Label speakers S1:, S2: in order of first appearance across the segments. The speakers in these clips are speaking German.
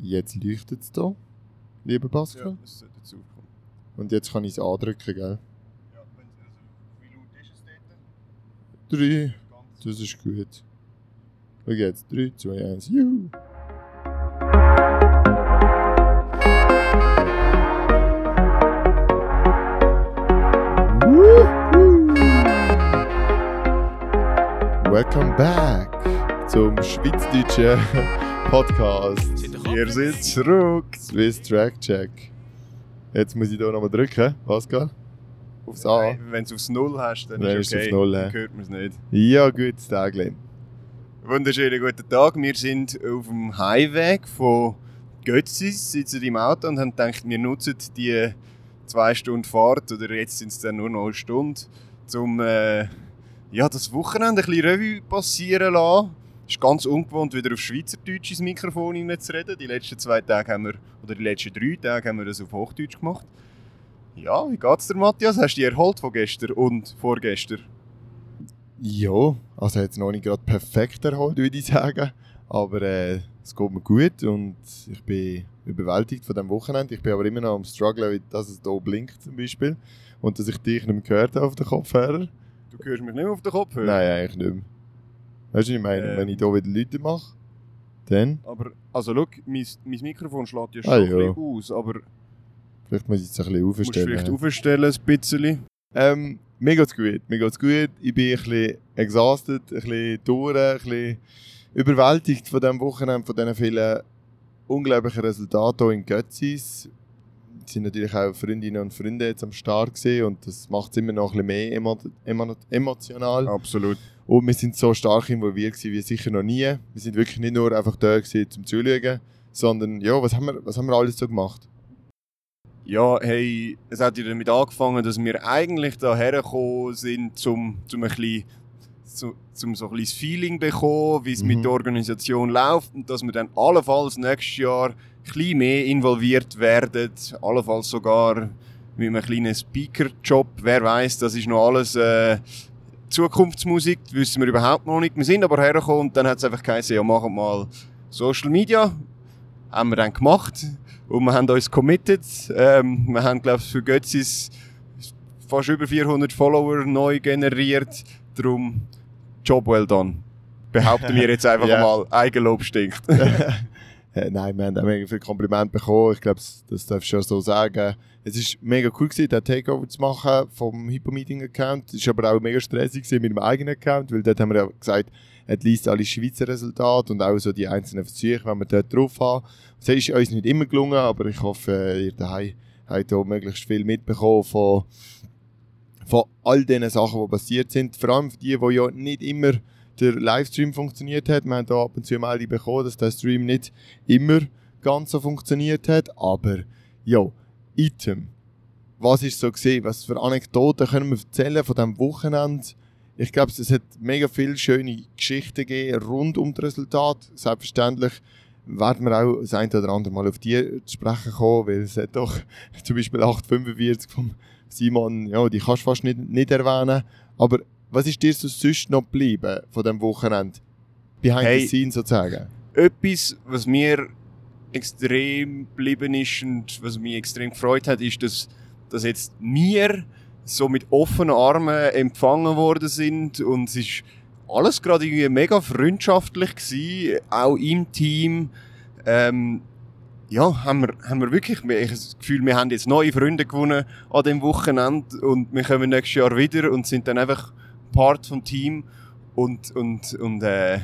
S1: Jetzt leuchtet es hier, lieber Pascal.
S2: Ja, das sollte jetzt aufkommen.
S1: Und jetzt kann ich es andrücken, gell?
S2: Ja, wenn, also, wie laut ist es dort?
S1: Drei. Das ist gut. Schau jetzt. 3, 2, 1. Juhu! Welcome back zum schweizdeutschen Podcast.
S2: Wir sind zurück.
S1: Swiss Track Check. Jetzt muss ich hier nochmal drücken. Pascal? Aufs A.
S2: Wenn du aufs Null hast, dann
S1: Dann
S2: ist
S1: es
S2: okay.
S1: Null,
S2: Dann hört man es nicht.
S1: Ja, gutes Tagchen.
S2: Wunderschönen guten Tag. Wir sind auf dem Highway von Götzis, sitzen im Auto und haben gedacht, wir nutzen die zwei Stunden Fahrt, oder jetzt sind es dann nur noch eine Stunde, um äh, ja, das Wochenende ein bisschen Revue passieren zu lassen. Es ist ganz ungewohnt, wieder auf Schweizerdeutsch ins Mikrofon hineinzureden. Die letzten zwei Tage haben wir, oder die letzten drei Tage haben wir das auf Hochdeutsch gemacht. Ja, wie geht's dir, Matthias? Hast du dich erholt von gestern und vorgestern?
S1: Ja, also jetzt noch nicht gerade perfekt erholt, würde ich sagen. Aber äh, es geht mir gut und ich bin überwältigt von dem Wochenende. Ich bin aber immer noch am strugglen, dass es hier blinkt zum Beispiel. Und dass ich dich nicht mehr gehört habe auf den Kopfhörer.
S2: Du hörst mich nicht mehr auf den Kopf hören.
S1: Nein, eigentlich nicht mehr. Weißt du, ich meine?
S2: Ähm.
S1: Wenn ich hier wieder Leute mache, dann
S2: Aber, also schau, mein, mein Mikrofon schlägt ja schon
S1: Ah,
S2: ein bisschen aus, aber
S1: vielleicht muss ich es ein bisschen aufstellen.
S2: vielleicht aufstellen, ein bisschen.
S1: Ähm, mir geht's gut. Mir geht's gut. Ich bin ein bisschen exhausted, ein bisschen durch, ein bisschen überwältigt von diesem Wochenende, von diesen vielen unglaublichen Resultaten hier in Götzis. Es sind natürlich auch Freundinnen und Freunde jetzt am Start gesehen und das macht es immer noch ein bisschen mehr emo emo emotional.
S2: Absolut.
S1: Und wir sind so stark involviert gewesen wie sicher noch nie. Wir sind wirklich nicht nur einfach da gewesen, zum Zuschauen, sondern ja, was haben wir, was haben wir alles so gemacht?
S2: Ja, hey, es hat ja damit angefangen, dass wir eigentlich da hergekommen sind, um, um ein bisschen zu, zum so ein bisschen das Feeling zu bekommen, wie es
S1: Mhm.
S2: mit der Organisation läuft und dass wir dann allenfalls nächstes Jahr ein bisschen mehr involviert werden, allenfalls sogar mit einem kleinen Speaker-Job. Wer weiß, das ist noch alles äh, Zukunftsmusik, das wissen wir überhaupt noch nicht. Wir sind aber hergekommen und dann hat es einfach geheißen, ja, machen wir mal Social Media. Haben wir dann gemacht und wir haben uns committed. Ähm, wir haben, glaube ich, für Götzis fast über 400 Follower neu generiert. Darum, Job well done. Behaupten wir jetzt einfach
S1: Ja.
S2: mal, Eigenlob stinkt.
S1: Äh, nein, wir haben auch mega viele Komplimente bekommen. Ich glaube, das- das darfst du schon so sagen. Es war mega cool, gewesen, den Takeover zu machen vom Hypo-Meeting-Account. Es war aber auch mega stressig gewesen mit dem eigenen Account, weil dort haben wir ja gesagt, at least alle Schweizer Resultate und auch so die einzelnen Versuche, wenn wir dort drauf haben. Das ist uns nicht immer gelungen, aber ich hoffe, ihr daheim habt hier möglichst viel mitbekommen von, von all diesen Sachen, die passiert sind. Vor allem für die, die ja nicht immer der Livestream funktioniert hat. Wir haben da ab und zu eine Meldung bekommen, dass der Stream nicht immer ganz so funktioniert hat. Aber ja, Item. Was ist so gesehen? Was für Anekdoten können wir erzählen von diesem Wochenende? Ich glaube, es hat mega viele schöne Geschichten gegeben rund um das Resultat. Selbstverständlich werden wir auch das eine oder andere Mal auf die zu sprechen kommen, weil es hat doch zum Beispiel 845 vom Simon, ja, die kannst du fast nicht, nicht erwähnen. Aber was ist dir so sonst noch geblieben von diesem Wochenende? Behind
S2: Hey.
S1: the scenes sozusagen.
S2: Etwas, was mir extrem geblieben ist und was mich extrem gefreut hat, ist, dass, dass jetzt wir so mit offenen Armen empfangen worden sind und es ist alles gerade irgendwie mega freundschaftlich gewesen, auch im Team. Ähm, ja, haben wir, haben wir wirklich, ich habe das Gefühl, wir haben jetzt neue Freunde gewonnen an dem Wochenende und wir kommen nächstes Jahr wieder und sind dann einfach Part vom Team und, und, und, äh,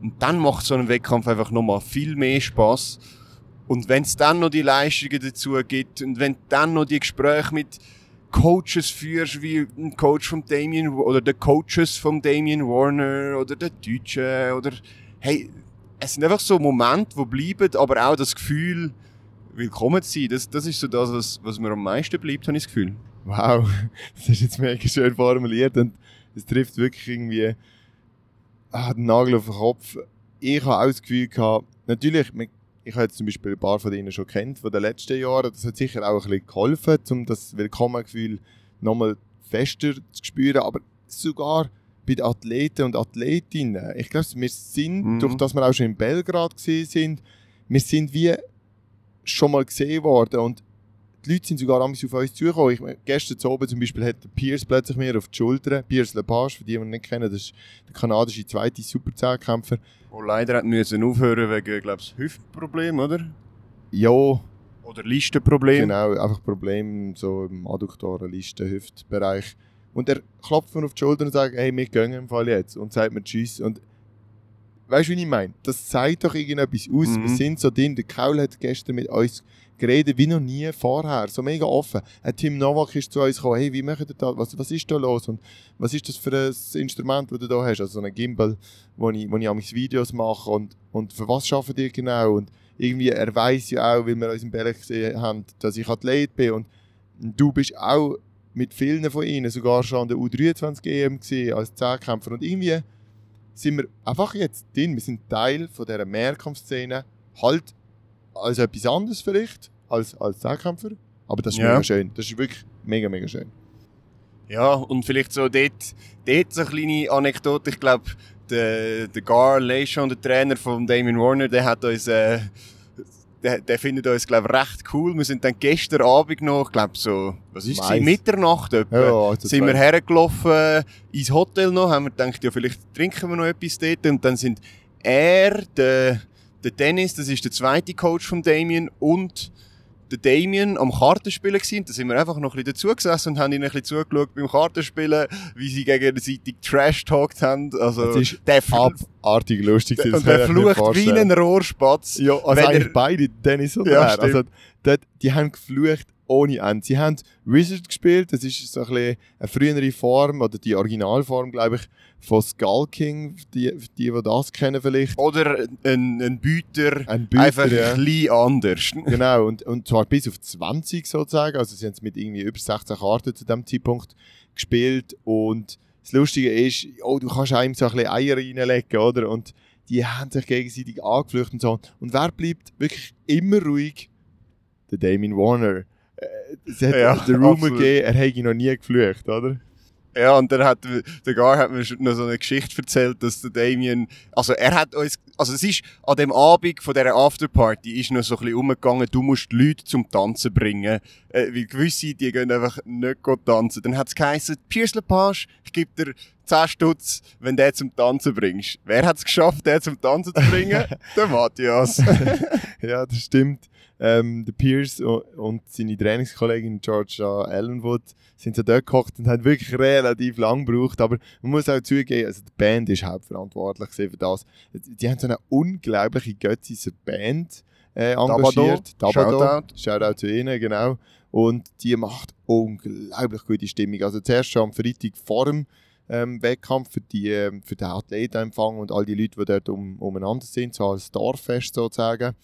S2: und dann macht so ein Wettkampf einfach nochmal viel mehr Spaß. Und wenn es dann noch die Leistungen dazu gibt und wenn dann noch die Gespräche mit Coaches führst, wie ein Coach von Damien oder der Coaches von Damien Warner oder der Deutsche oder hey, es sind einfach so Momente, die bleiben, aber auch das Gefühl, willkommen zu sein. Das, das ist so das, was, was mir am meisten bleibt, habe ich das Gefühl.
S1: Wow, das ist jetzt mega schön formuliert und es trifft wirklich irgendwie ah, den Nagel auf den Kopf. Ich habe auch das Gefühl gehabt, natürlich, ich habe jetzt zum Beispiel ein paar von denen schon kennt von den letzten Jahren, das hat sicher auch ein bisschen geholfen, um das Willkommengefühl nochmal fester zu spüren, aber sogar bei den Athleten und Athletinnen, ich glaube, wir sind,
S2: Mhm.
S1: durch das wir auch schon in Belgrad gesehen sind, wir sind wie schon mal gesehen worden und die Leute sind sogar auf uns zugekommen. Ich, meine, gestern zu oben zum Beispiel hat der Pierce plötzlich mir auf die Schulter, Pierce Lepage, für die, die ihn nicht kennen, das ist der kanadische zweite Super-10-Kämpfer.
S2: Wo leider hat müssen aufhören wegen, glaube ich, Hüftproblem, oder?
S1: Ja,
S2: Oder Listenproblem.
S1: genau, einfach Probleme so im adduktoren Listen, Hüftbereich. Und er klopft mir auf die Schulter und sagt, hey, wir gehen im Fall jetzt. Und sagt mir Tschüss. Und weißt du, wie ich meine? Das zeigt doch irgendetwas aus.
S2: Mhm.
S1: Wir sind so drin. Der Kaul hat gestern mit uns geredet wie noch nie vorher. So mega offen. Ein Tim Novak ist zu uns gekommen, hey, wie macht ihr das? Was, was ist da los? Und was ist das für ein Instrument, das du da hast? Also so ein Gimbal, wo ich, wo ich amigs Videos mache. Und, und für was arbeitet ihr genau? Und irgendwie, er weiß ja auch, weil wir uns im Berg gesehen haben, dass ich Athlet bin. Und du bist auch mit vielen von ihnen sogar schon an der U23 EM gewesen, als Zehnkämpfer. Und irgendwie sind wir einfach jetzt drin. Wir sind Teil von dieser Mehrkampfszene. Halt als etwas anderes vielleicht, als, als Zehnkämpfer. Aber das ist
S2: Ja.
S1: mega schön. Das ist wirklich mega, mega schön.
S2: Ja, und vielleicht so dort, dort so eine kleine Anekdote. Ich glaube, der, der Gar Leishon, der Trainer von Damien Warner, der hat uns, äh, der, der findet uns, glaube recht cool. Wir sind dann gestern Abend noch, ich glaube so, was ist es. Mitternacht etwa,
S1: Ja, also
S2: sind wir hergelaufen ins Hotel noch, haben wir gedacht, ja, vielleicht trinken wir noch etwas dort. Und dann sind er, der, der Dennis, das ist der zweite Coach von Damien, und der Damien am Kartenspielen gewesen. Da sind wir einfach noch ein bisschen dazugesessen und haben ihnen ein bisschen zugeschaut beim Kartenspielen, wie sie gegenseitig Trash-talkt haben. Also,
S1: Das ist
S2: der,
S1: Abartig lustig. das
S2: und der flucht wie ein Rohrspatz.
S1: Ja, also
S2: Wenn
S1: eigentlich
S2: er-
S1: beide, Dennis und
S2: Ja,
S1: er. Also, dort, die haben geflucht ohne Ende. Sie haben Wizard gespielt, das ist so ein bisschen eine frühere Form, oder die Originalform, glaube ich, von Skull King, die, die, die das kennen vielleicht.
S2: Oder ein, ein Büter,
S1: Ein Büter,
S2: einfach
S1: ja.
S2: ein bisschen anders.
S1: Genau, und, und zwar bis auf 20 sozusagen. Also sie haben es mit irgendwie über 16 Karten zu dem Zeitpunkt gespielt. Und das Lustige ist, oh, du kannst einem so ein bisschen Eier reinlegen, oder? Und die haben sich gegenseitig angeflüchtet und so. Und wer bleibt wirklich immer ruhig? Der Damien Warner. Es hat
S2: Ja,
S1: den Rumor gegeben, er hätte noch nie geflucht, oder?
S2: Ja, und dann hat der Gar hat mir noch so eine Geschichte erzählt, dass der Damien, also er hat uns, also es ist an dem Abend von dieser Afterparty ist noch so ein bisschen umgegangen, du musst die Leute zum Tanzen bringen, äh, weil gewisse, die gehen einfach nicht tanzen. Dann hat es geheißen, Piers Lepage, ich gebe dir 10 Stutz, wenn du den zum Tanzen bringst. Wer hat es geschafft, den zum Tanzen zu bringen? der Matthias.
S1: ja, das stimmt. Ähm, der Pierce und seine Trainingskollegin Georgia Allenwood sind so dort gekocht und haben wirklich relativ lang gebraucht. Aber man muss auch zugeben, also die Band ist hauptverantwortlich für das. Die haben so eine unglaubliche göttliche Band äh, engagiert.
S2: Shoutout.
S1: Shoutout zu ihnen, genau. Und die macht unglaublich gute Stimmung. Also zuerst schon am Freitag vor dem ähm, Wettkampf für, die, ähm, für den Athletenempfang und all die Leute, die dort um, umeinander sind, so als Dorffest sozusagen.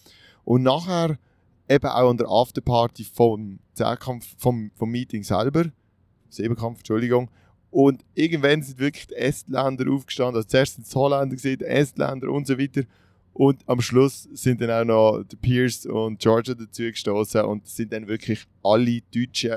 S1: Und nachher eben auch an der Afterparty vom Zehnkampf, vom, vom Meeting selber, Siebenkampf, Entschuldigung. Und irgendwann sind wirklich die Estländer aufgestanden. Also zuerst sind es die Holländer, gewesen, die Estländer und so weiter. Und am Schluss sind dann auch noch die Pierce und Georgia dazu gestoßen und sind dann wirklich alle Deutschen,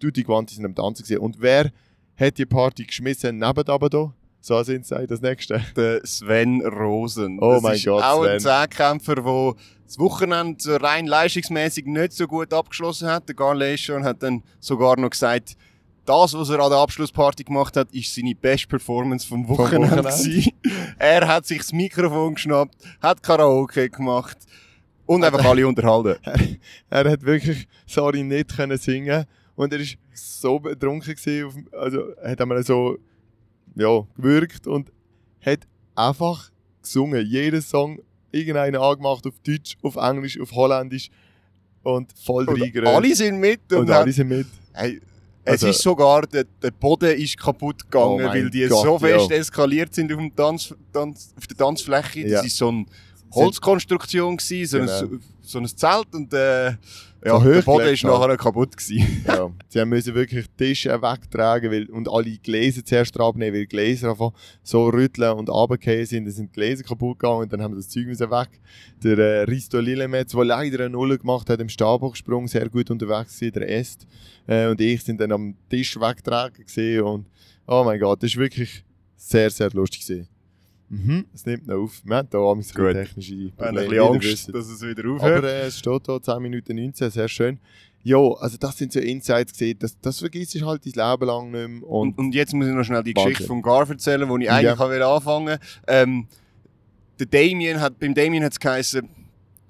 S1: Tutti Quanti sind am Tanzen gewesen. Und wer hat die Party geschmissen neben aber da? So sind sie das nächste.
S2: der Sven Rosen.
S1: Oh
S2: das
S1: mein
S2: ist
S1: Gott,
S2: auch ein
S1: Sven.
S2: Zehnkämpfer, der das Wochenende rein leistungsmäßig nicht so gut abgeschlossen hat. Der Garlation hat dann sogar noch gesagt, das, was er an der Abschlussparty gemacht hat, ist seine beste Performance vom Wochenende.
S1: Wochenende.
S2: gewesen. er hat sich das Mikrofon geschnappt, hat Karaoke gemacht und einfach alle unterhalten.
S1: er hat wirklich, sorry, nicht können singen und er ist so betrunken gewesen, also er hat einmal so, ja, gewürgt und hat einfach gesungen. Jeden Song irgendeinen angemacht auf Deutsch, auf Englisch, auf Holländisch und voll
S2: Und
S1: reingerührt.
S2: alle sind mit und,
S1: und alle sind mit.
S2: Hey,
S1: Also-
S2: es ist sogar, der, der Boden ist kaputt gegangen,
S1: Oh
S2: weil die
S1: Gott,
S2: so fest
S1: ja.
S2: eskaliert sind auf, dem Tanz, Tanz, auf der Tanzfläche. Das
S1: Ja.
S2: ist so eine Holzkonstruktion gewesen, so,
S1: Genau.
S2: ein, so ein Zelt und äh, ja,
S1: So
S2: der Boden ist nachher kaputt gewesen.
S1: ja. Sie haben müssen wirklich Tische wegtragen weil, und alle Gläser zuerst abnehmen, weil Gläser einfach so rütteln und runtergefallen sind. Dann sind die Gläser kaputt gegangen und dann haben wir das Zeug müssen weg. Der äh, Risto Lillemetz, der leider eine Null gemacht hat im Stabhochsprung, sehr gut unterwegs gewesen, der Est. Äh, und ich sind dann am Tisch wegtragen gesehen und oh mein Gott, das war wirklich sehr, sehr lustig gewesen. Mhm, es nimmt noch auf. Wir haben hier auch
S2: Gut.
S1: technische Probleme.
S2: ein bisschen Angst,
S1: wisst.
S2: dass es wieder aufhört.
S1: Aber äh, es steht hier 10 Minuten 19, sehr schön. Ja, also das sind so Insights gesehen, das, das vergisst du halt dein Leben lang nicht mehr. Und,
S2: Und, und jetzt muss ich noch schnell die
S1: Wahnsinn.
S2: Geschichte von Gar erzählen, wo ich eigentlich
S1: Ja.
S2: ja. anfangen ähm, der Damien hat, Beim Damien hat es geheißen,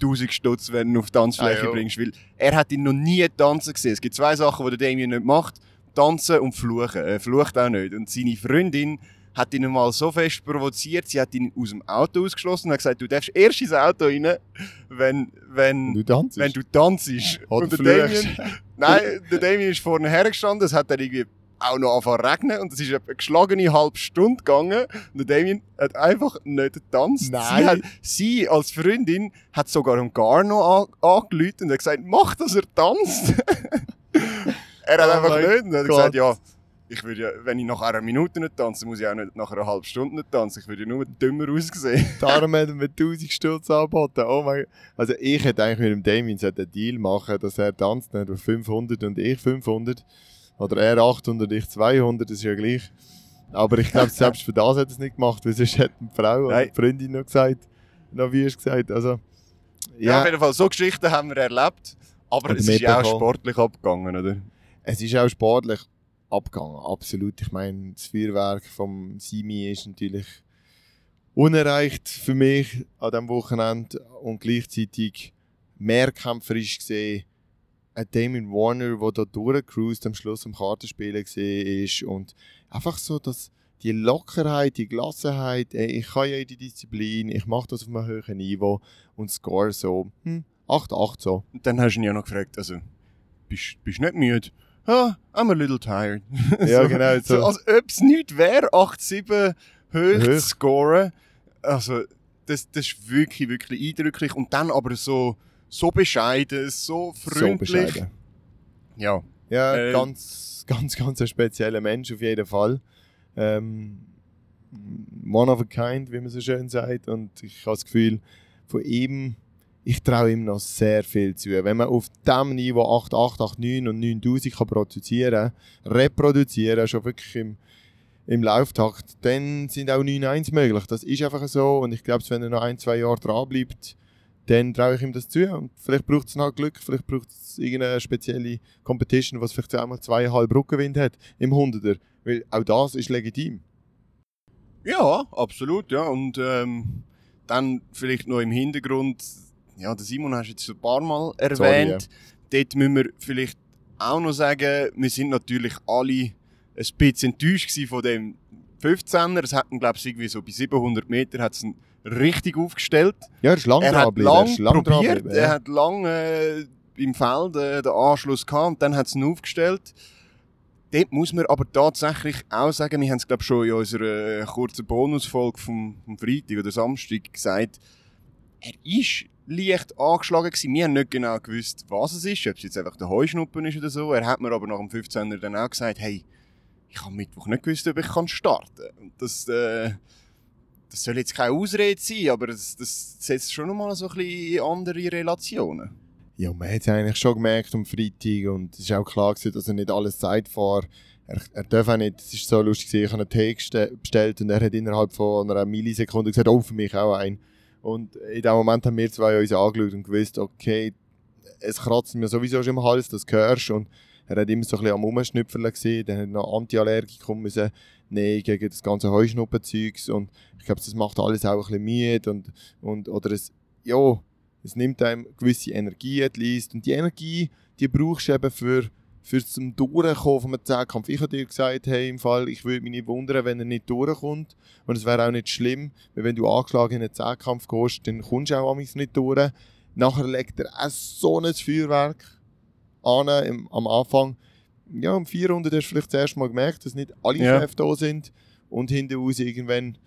S2: 1000 Stutz, wenn du ihn auf die Tanzfläche
S1: Ah,
S2: bringst. Weil er hat ihn noch nie tanzen gesehen. Es gibt zwei Sachen, die der Damien nicht macht. Tanzen und fluchen. Er flucht auch nicht. Und seine Freundin hat ihn mal so fest provoziert, sie hat ihn aus dem Auto ausgeschlossen und hat gesagt, du darfst erst ins Auto rein, wenn, wenn,
S1: du tanzt.
S2: wenn du tanzt.
S1: Oder
S2: und der. Damien, nein, der Damien ist vorne hergestanden, es hat dann irgendwie auch noch angefangen zu regnen und es ist eine geschlagene halbe Stunde gegangen und der Damien hat einfach nicht getanzt.
S1: Nein.
S2: Sie, hat, sie als Freundin hat sogar am Garno an, angerufen und hat gesagt, mach, dass er tanzt. er hat
S1: Oh
S2: einfach nicht und hat
S1: Gott.
S2: gesagt, ja, ich würde ja, wenn ich nach einer Minute nicht tanze, muss ich auch nicht nach einer halben Stunde nicht tanzen. Ich würde ja nur dümmer aussehen.
S1: Darum hat er mir 1000 Stutz angeboten. Oh mein Also ich hätte eigentlich mit dem Damien so einen Deal machen dass er tanzt nicht auf 500 und ich 500. Oder er 800 und ich 200, das ist ja gleich. Aber ich glaube, selbst für das hat er es nicht gemacht, weil sonst hätte die Frau oder
S2: Nein.
S1: die Freundin noch gesagt, noch wie hast gesagt. Also,
S2: Ja. auf
S1: ja,
S2: jeden Fall, so Geschichten haben wir erlebt. Aber
S1: Oder
S2: es ist ja auch sportlich abgegangen, oder?
S1: es ist auch sportlich abgegangen, absolut. Ich meine, das Feuerwerk vom Simi ist natürlich unerreicht für mich an diesem Wochenende und gleichzeitig mehrkämpferisch gesehen ein Damien Warner, der da durchgecruised am Schluss am Kartenspielen gesehen ist und einfach so, dass die Lockerheit, die Gelassenheit, ey, ich kann ja in die Disziplin, ich mache das auf einem höheren Niveau und Score so, hm, 8-8 so.
S2: Und dann hast du ihn ja noch gefragt, also, bist du nicht müde? Ah, I'm a little tired.
S1: Ja, genau,
S2: So,
S1: so.
S2: als ob es nichts wäre, 8-7 hoch
S1: Hoch.
S2: zu scoren. Also, das, das ist wirklich, wirklich eindrücklich. Und dann aber so, so bescheiden, so freundlich.
S1: So bescheiden.
S2: Ja,
S1: Ja,
S2: Äh,
S1: ganz, ganz, ganz ein spezieller Mensch auf jeden Fall. Ähm, one of a kind, wie man so schön sagt. Und ich habe das Gefühl, von ihm, ich traue ihm noch sehr viel zu. Wenn man auf dem Niveau 8889 und 9000 kann produzieren, reproduzieren, schon wirklich im, im Lauftakt, dann sind auch 9-1 möglich. Das ist einfach so. Und ich glaube, wenn er noch ein, zwei Jahre dran bleibt, dann traue ich ihm das zu. Und vielleicht braucht es noch Glück, vielleicht braucht es irgendeine spezielle Competition, was vielleicht einmal zweieinhalb Rückenwind hat im 100er. Weil auch das ist legitim.
S2: ja, absolut, ja. Und ähm, dann vielleicht noch im Hintergrund, ja, der Simon hast du jetzt ein paar Mal erwähnt. Dort müssen wir vielleicht auch noch sagen, wir sind natürlich alle ein bisschen enttäuscht von dem 15er. Es hat ihn, glaube ich, irgendwie so bei 700 Metern hat's ihn richtig aufgestellt.
S1: Ja, er ist lang
S2: er hat
S1: geblieben, er
S2: lang
S1: lang
S2: probiert,
S1: geblieben,
S2: er
S1: ja.
S2: hat lang äh, im Feld äh, den Anschluss gehabt und dann hat es ihn aufgestellt. Dort muss man aber tatsächlich auch sagen, wir haben es glaube schon in unserer äh, kurzen Bonusfolge vom, vom Freitag oder Samstag gesagt, er ist leicht angeschlagen gewesen. Wir haben nicht genau gewusst, was es ist, ob es jetzt einfach der Heuschnuppen ist oder so. Er hat mir aber nach dem 15er dann auch gesagt, hey, ich habe Mittwoch nicht gewusst, ob ich starten kann. Und das, äh, das soll jetzt keine Ausrede sein, aber das, das setzt schon nochmal so ein bisschen andere Relationen.
S1: Ja, man hat es eigentlich schon gemerkt am Freitag und es ist auch klar gewesen, dass er nicht alles Zeit vor. Er, er darf auch nicht, es ist so lustig ich habe einen Tee bestellt und er hat innerhalb von einer Millisekunde gesagt, oh, für mich auch ein. Und in dem Moment haben wir zwei uns angeschaut und gewusst, okay, es kratzt mir sowieso schon im Hals, das hörst und er hat immer so ein bisschen am Rumschnüpfeln gesehen, dann hat er noch Antiallergikum müssen nehmen gegen das ganze Heuschnuppenzeugs und ich glaube, das macht alles auch ein bisschen müde und, und oder es, ja, es nimmt einem gewisse Energie least. Und die Energie, die brauchst du eben für, für zum Durchkommen von einem Zehnkampf. Ich habe dir gesagt, hey, im Fall, ich würde mich nicht wundern, wenn er nicht durchkommt. Und es wäre auch nicht schlimm, weil wenn du angeschlagen in einen Zehnkampf gehst, dann kommst du auch amigs nicht durch. Nachher legt er auch so ein Feuerwerk an im, am Anfang. Ja, um 400 hast du vielleicht das erste Mal gemerkt, dass nicht alle
S2: Ja.
S1: Kräfte da sind. Und hinten raus irgendwann,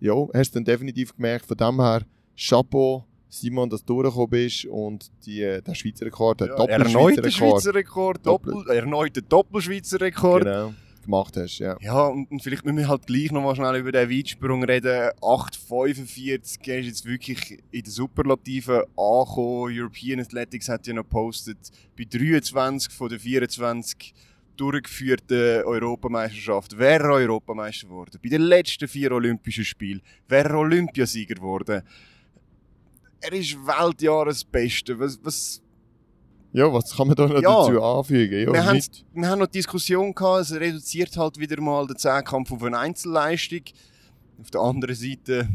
S1: ja, hast du dann definitiv gemerkt, von dem her, Chapeau, Simon, dass du durchgekommen bist und die, äh, der Schweizer Rekord, der
S2: Ja,
S1: Doppel-Schweizer
S2: Schweizer Rekord,
S1: Doppel-
S2: Doppel, erneuter Doppelschweizer Rekord.
S1: genau, gemacht hast. Ja.
S2: Ja, und, und vielleicht müssen wir halt gleich noch mal schnell über den Weitsprung reden. 8,45 er ist jetzt wirklich in den Superlativen angekommen. European Athletics hat ja noch gepostet, bei 23 von den 24 durchgeführten Europameisterschaft wäre er Europameister geworden. Bei den letzten vier Olympischen Spielen wäre er Olympiasieger geworden. Er ist Weltjahresbeste. Was, was,
S1: Ja, was kann man da noch
S2: Ja.
S1: dazu anfügen? Ja,
S2: wir, haben, wir haben noch die Diskussion gehabt, es reduziert halt wieder mal den Zehnkampf auf eine Einzelleistung. Auf der anderen Seite,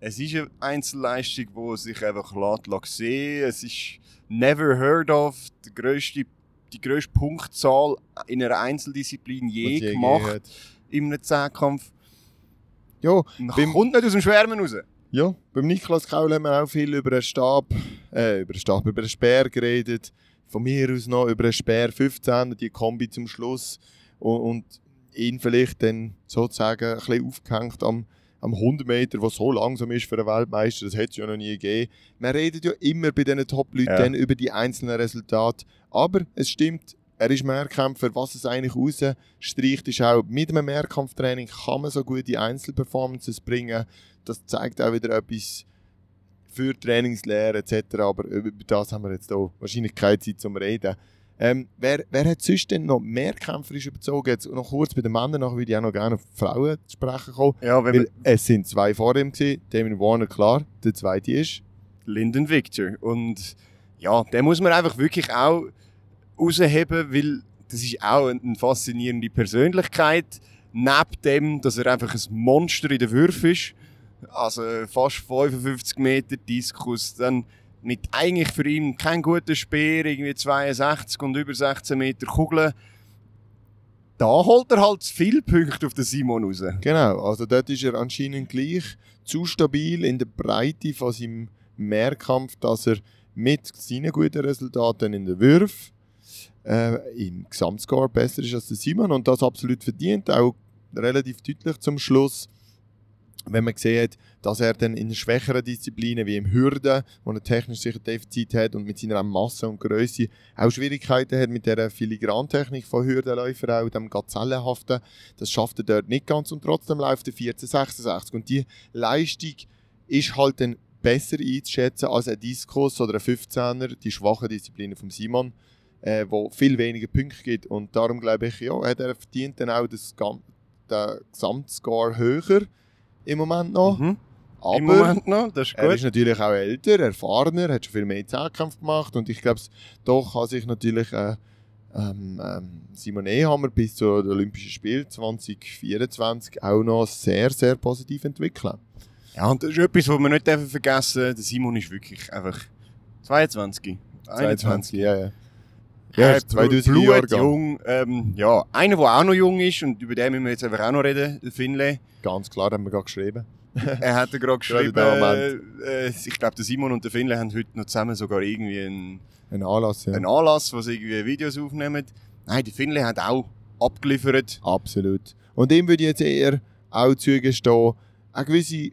S2: es ist eine Einzelleistung, die sich einfach lässt sehen Es ist never heard of, die grösste, die grösste Punktzahl in einer Einzeldisziplin je,
S1: je
S2: gemacht
S1: hat.
S2: in einem Zehnkampf.
S1: Ja,
S2: Man
S1: Beim-
S2: kommt nicht aus dem Schwärmen raus.
S1: Ja, beim Niklas Kaul haben wir auch viel über den Stab, äh, über den Stab, über den Speer geredet. Von mir aus noch über den Speer 15, die Kombi zum Schluss. Und, und ihn vielleicht dann sozusagen ein bisschen aufgehängt am, am 100 Meter, was so langsam ist für einen Weltmeister, das hätte es ja noch nie gegeben. Man redet ja immer bei diesen Top-Leuten
S2: Ja.
S1: über die einzelnen Resultate. Aber es stimmt, er ist Mehrkämpfer. Was es eigentlich rausstreicht, ist auch, mit einem Mehrkampftraining kann man so gute Einzelperformances bringen. Das zeigt auch wieder etwas für Trainingslehre etc. Aber über das haben wir jetzt hier wahrscheinlich keine Zeit zum Reden. Ähm, wer, wer hat sonst denn noch mehrkämpferisch überzogen? Jetzt noch kurz bei den Männern, nachher würde ich auch noch gerne auf Frauen zu sprechen kommen.
S2: Ja,
S1: Weil es sind zwei vor ihm gewesen. Damien Warner, klar. Der zweite ist.
S2: Lyndon Victor. Und ja, den muss man einfach wirklich auch rausheben, weil das ist auch eine faszinierende Persönlichkeit. Neben dem, dass er einfach ein Monster in den Würfen ist. Also fast 55 Meter Diskus, dann mit eigentlich für ihn kein guter Speer, irgendwie 62 und über 16 Meter Kugeln. Da holt er halt viele Punkte auf den Simon raus.
S1: Genau, also dort ist er anscheinend gleich zu stabil in der Breite von seinem Mehrkampf, dass er mit seinen guten Resultaten in den Würfen äh, im Gesamtscore besser ist als der Simon und das absolut verdient, auch relativ deutlich zum Schluss, wenn man hat, dass er dann in schwächeren Disziplinen wie im Hürden, wo er technisch sicher Defizit hat und mit seiner Masse und Größe auch Schwierigkeiten hat mit der Filigrantechnik von Hürdenläufern, auch dem Gazellenhaften, das schafft er dort nicht ganz und trotzdem läuft er 1466 und die Leistung ist halt dann besser einzuschätzen als ein Diskus oder ein 15er, die schwachen Disziplinen vom Simon, äh, wo viel weniger Punkte gibt und darum glaube ich, ja, hat er verdient dann auch das, den Gesamtscore höher im Moment noch,
S2: Mhm.
S1: aber
S2: Im Moment noch, das ist
S1: er
S2: gut.
S1: ist natürlich auch älter, erfahrener, hat schon viel mehr Zehnkämpfe gemacht und ich glaube, doch kann sich natürlich äh, ähm, ähm, Simon Ehammer bis zu den Olympischen Spielen 2024 auch noch sehr, sehr positiv entwickeln.
S2: Ja, und das ist etwas, was wir nicht vergessen dürfen. Der Simon ist wirklich einfach 22, 21.
S1: ja, ja. Ja,
S2: Ja,
S1: ist 2000 Jahre
S2: jung. Ähm, ja, einer, der auch noch jung ist, und über den müssen wir jetzt einfach auch noch reden, der Finlay.
S1: Ganz klar, haben wir gerade geschrieben.
S2: Er hat ja gerade geschrieben, äh, ich glaube, der Simon und der Finlay haben heute noch zusammen sogar irgendwie einen,
S1: Ein Anlass, ja.
S2: einen Anlass, wo sie irgendwie Videos aufnehmen. Nein, der Finlay hat auch abgeliefert.
S1: Absolut. Und dem würde ich jetzt eher auch zugestehen, eine gewisse, äh,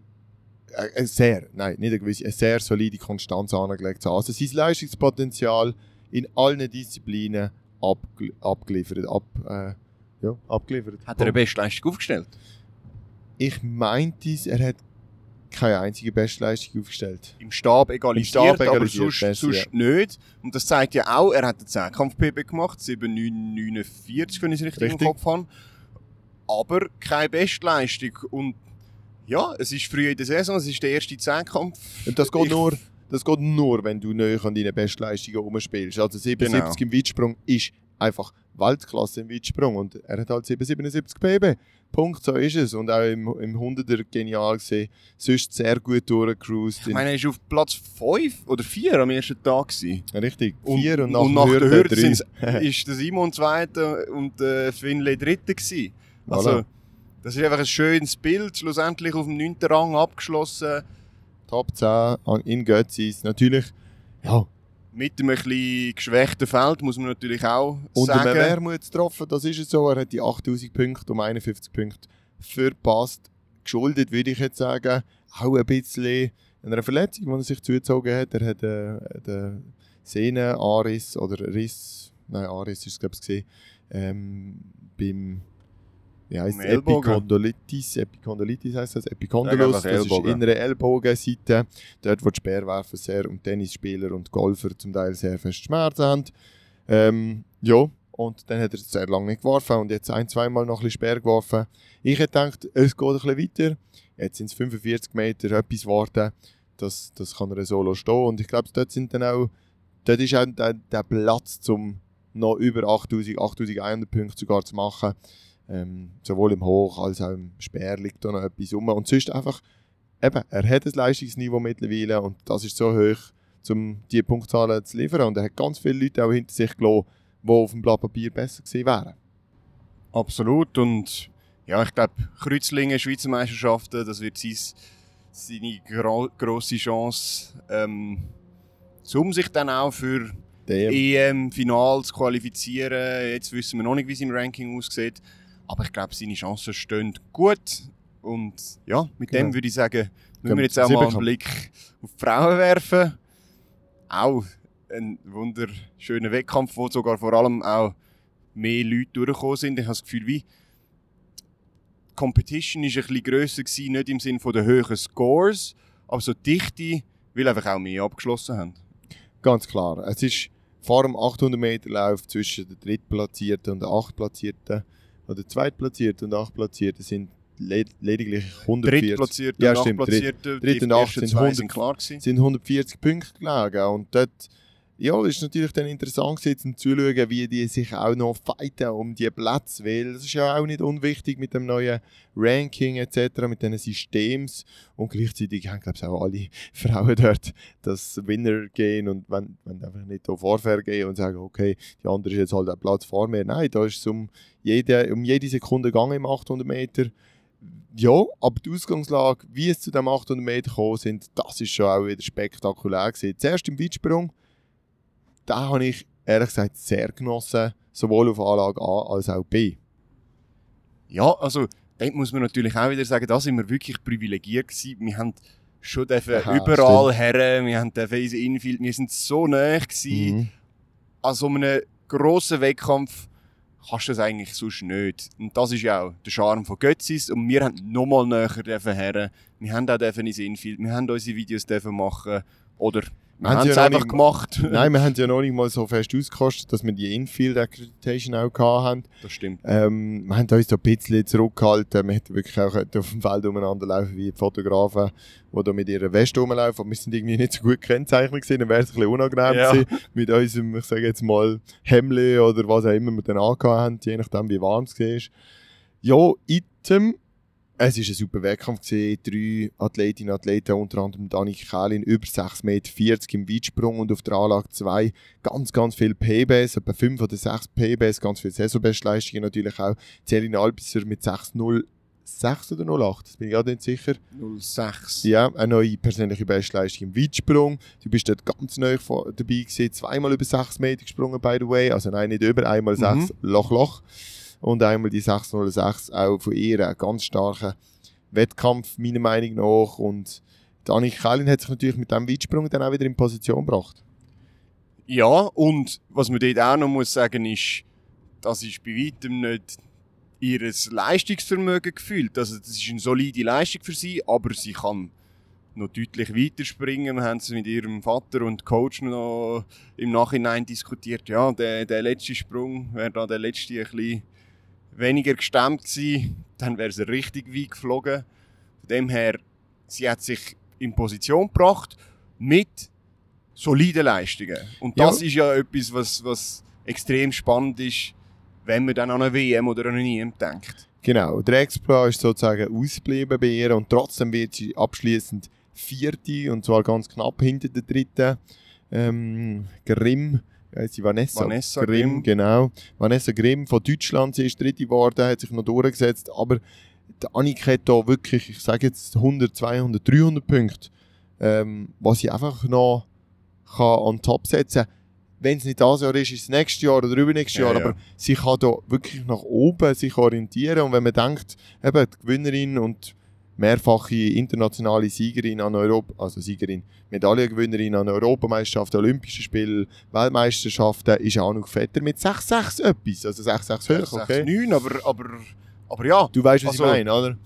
S1: eine sehr, nein, nicht eine gewisse, eine sehr solide Konstanz angelegt zu haben. Also sein Leistungspotenzial in allen Disziplinen abge abgeliefert. Ab, äh, ja, abgeliefert.
S2: Hat er eine Bestleistung aufgestellt?
S1: ich meinte es, er hat keine einzige Bestleistung aufgestellt.
S2: Im Stab egalisiert,
S1: Im Stab
S2: aber
S1: egalisiert,
S2: sonst,
S1: besser,
S2: sonst nicht. Und das zeigt ja auch, er hat einen Zehnkampf-PB gemacht, 7,949, wenn ich es richtig,
S1: Richtig.
S2: im Kopf habe. Aber keine Bestleistung. Und ja, es ist früh in der Saison, es ist der erste Zehnkampf.
S1: Und das geht,
S2: Ich-
S1: nur, das geht nur, wenn du näher an deinen Bestleistungen rumspielst. Also 77
S2: Genau.
S1: im Weitsprung ist einfach Weltklasse im Weitsprung. Und er hat halt 777 PB. Punkt, so ist es. Und auch im, im 100er genial gesehen. Sonst sehr gut durchgecruised.
S2: Ich meine, er war auf Platz 5 oder 4 am ersten Tag. Gewesen.
S1: Richtig.
S2: Und,
S1: Vier und,
S2: und
S1: nach, der Hürde
S2: Hürde ist der Simon Zweiter und der Finlay Dritter gewesen. Also,
S1: Voilà.
S2: das ist einfach ein schönes Bild. Schlussendlich auf dem 9. Rang abgeschlossen.
S1: Top 10 an- in Götzis. Natürlich, ja,
S2: Mit einem etwas geschwächten Feld, muss man natürlich auch
S1: einem
S2: sagen.
S1: Wermut getroffen, das ist es so. Er hat die 8000 Punkte um 51 Punkte verpasst. Geschuldet, würde ich jetzt sagen, auch ein bisschen einer Verletzung, die er sich zugezogen hat. Er hat äh, den Sehnenanriss oder Riss, nein, Anriss ist es, glaube ich, gesehen, ähm, beim wie?
S2: Ellbogen.
S1: Epikondylitis, Epikondylitis heisst das,
S2: einfach
S1: das ist
S2: Ellbogen.
S1: in der Ellbogenseite, dort wo die Speerwerfer sehr und Tennisspieler und Golfer zum Teil sehr fest Schmerzen haben. Ähm, ja, Und dann hat er sehr lange nicht geworfen und jetzt ein, zweimal noch ein bisschen Speer geworfen. Ich hätte gedacht, es geht ein bisschen weiter. Jetzt sind es 45 Meter, etwas warten. Das, das kann er solo stehen. Und ich glaube, dort sind dann auch, dort ist auch der, der Platz, um noch über 8000, 8100 Punkte sogar zu machen. Ähm, sowohl im Hoch als auch im Speer liegt da noch etwas rum. Und sonst einfach, eben, er hat ein Leistungsniveau mittlerweile und das ist so hoch, um diese Punktzahlen zu liefern. Und er hat ganz viele Leute auch hinter sich gelassen, die auf dem Blatt Papier besser gewesen wären.
S2: Absolut. Und ja, ich glaube, Kreuzlingen, Schweizer Meisterschaften, das wird sein, seine gro grosse Chance, ähm, um sich dann auch für EM-Final zu qualifizieren. Jetzt wissen wir noch nicht, wie es im Ranking aussieht. Aber ich glaube, seine Chancen stehen gut. Und ja, mit genau. dem würde ich sagen, müssen wir jetzt auch mal einen Blick auf die Frauen werfen. Auch ein wunderschöner Wettkampf, wo sogar vor allem auch mehr Leute durchgekommen sind. Ich habe das Gefühl, wie die Competition war ein bisschen grösser, gewesen, nicht im Sinne der höheren Scores, aber so Dichte, weil einfach auch mehr abgeschlossen haben.
S1: Ganz klar. Es ist vor dem 800 Meter Lauf zwischen der Drittplatzierten und der Achtplatzierten oder Zweitplatzierten und Achtplatzierten sind lediglich 140.
S2: Drittplatzierte ja, stimmt. Dritt,
S1: Dritt und Acht sind, 100, sind, sind 140 Punkte gelegen. Und dort ja, es ist natürlich dann interessant gewesen, zu schauen, wie die sich auch noch fighten um die Plätze, weil es ist ja auch nicht unwichtig mit dem neuen Ranking etc., mit diesen Systems und gleichzeitig haben, glaube ich, auch alle Frauen dort das Winner gehen und wenn, wenn einfach nicht da Vorfahrt gehen und sagen, okay, die andere ist jetzt halt ein Platz vor mir. Nein, da ist es um jede, um jede Sekunde gegangen im 800 Meter. Ja, aber die Ausgangslage, wie es zu dem 800 Meter gekommen sind, das ist schon auch wieder spektakulär gewesen. Zuerst im Weitsprung, da habe ich ehrlich gesagt sehr genossen, sowohl auf Anlage A als auch B.
S2: Ja, also da muss man natürlich auch wieder sagen, da sind wir wirklich privilegiert gewesen. Wir haben schon Aha, überall her, wir haben ins Infield, wir sind so nah gewesen. Mhm. An so einem grossen Wettkampf kannst du das eigentlich sonst nicht. Und das ist ja auch der Charme von Götzis. Und wir haben nochmal näher her. Wir haben auch ins Infield, wir haben unsere Videos machen. Oder wir haben es ja einfach gemacht.
S1: Nein, wir haben es ja noch nicht mal so fest ausgekostet, dass wir die Infield Accreditation auch hatten.
S2: Das stimmt.
S1: Ähm, wir haben uns da ein bisschen zurückgehalten. Wir hätten wirklich auch auf dem Feld umeinander laufen wie die Fotografen, die da mit ihrer Weste rumlaufen. Aber wir sind irgendwie nicht so gut gekennzeichnet gewesen. Dann wäre es ein bisschen unangenehm ja. gewesen mit unserem, ich sage jetzt mal, Hemli oder was auch immer wir dann angehabt haben, je nachdem wie warm es war. Ja, Item es war ein super Wettkampf. Gewesen. Drei Athletinnen und Athleten, unter anderem Danik Kählin, über 6,40 Meter im Weitsprung und auf der Anlage 2 ganz, ganz viele PBs, etwa 5 oder 6 PBs, ganz viele Saisonbestleistungen natürlich auch. Celine Albiser mit 6,0 6 oder 08, das bin ich gerade nicht sicher.
S2: 06.
S1: Ja, eine neue persönliche Bestleistung im Weitsprung. Du bist dort ganz neu dabei gewesen, zweimal über 6 Meter gesprungen, by the way. Also nein, nicht über, einmal 6, mhm. Loch, Loch und einmal die 606 auch von ihr ein ganz starker Wettkampf, meiner Meinung nach. Und Dani Kellin hat sich natürlich mit diesem Weitsprung dann auch wieder in Position gebracht.
S2: Ja, und was man dort auch noch muss sagen ist, das ist bei weitem nicht ihr Leistungsvermögen gefühlt. Also das ist eine solide Leistung für sie, aber sie kann noch deutlich weiter springen. Wir haben es mit ihrem Vater und Coach noch im Nachhinein diskutiert. Ja, der, der letzte Sprung wäre da der letzte ein bisschen weniger gestemmt gewesen, dann wäre sie richtig weit geflogen. Von dem her, sie hat sich in Position gebracht mit soliden Leistungen. Und das ja. ist ja etwas, was, was extrem spannend ist, wenn man dann an eine WM oder an eine EM denkt.
S1: Genau, der Exploit ist sozusagen ausgeblieben bei ihr und trotzdem wird sie abschließend Vierte und zwar ganz knapp hinter der dritten ähm, Grimm ja, sie Vanessa,
S2: Vanessa Grimm, Grimm,
S1: genau. Vanessa Grimm von Deutschland, sie ist dritte geworden, hat sich noch durchgesetzt, aber Annika hat da wirklich, ich sage jetzt 100, 200, 300 Punkte, ähm, was sie einfach noch kann on top setzen kann. Wenn es nicht das Jahr ist, ist es nächstes Jahr oder übernächstes Jahr, ja, aber sie kann da wirklich nach oben sich orientieren und wenn man denkt, eben die Gewinnerin und mehrfache internationale Siegerin an Europa, also Siegerin, Medaillengewinnerin an Europameisterschaften, Olympischen Spielen, Weltmeisterschaften, ist auch noch fetter mit 6-6 etwas, also 6-6 hoch, okay?
S2: 6-9, aber, aber, aber ja.
S1: Du weißt, was also, ich meine, oder?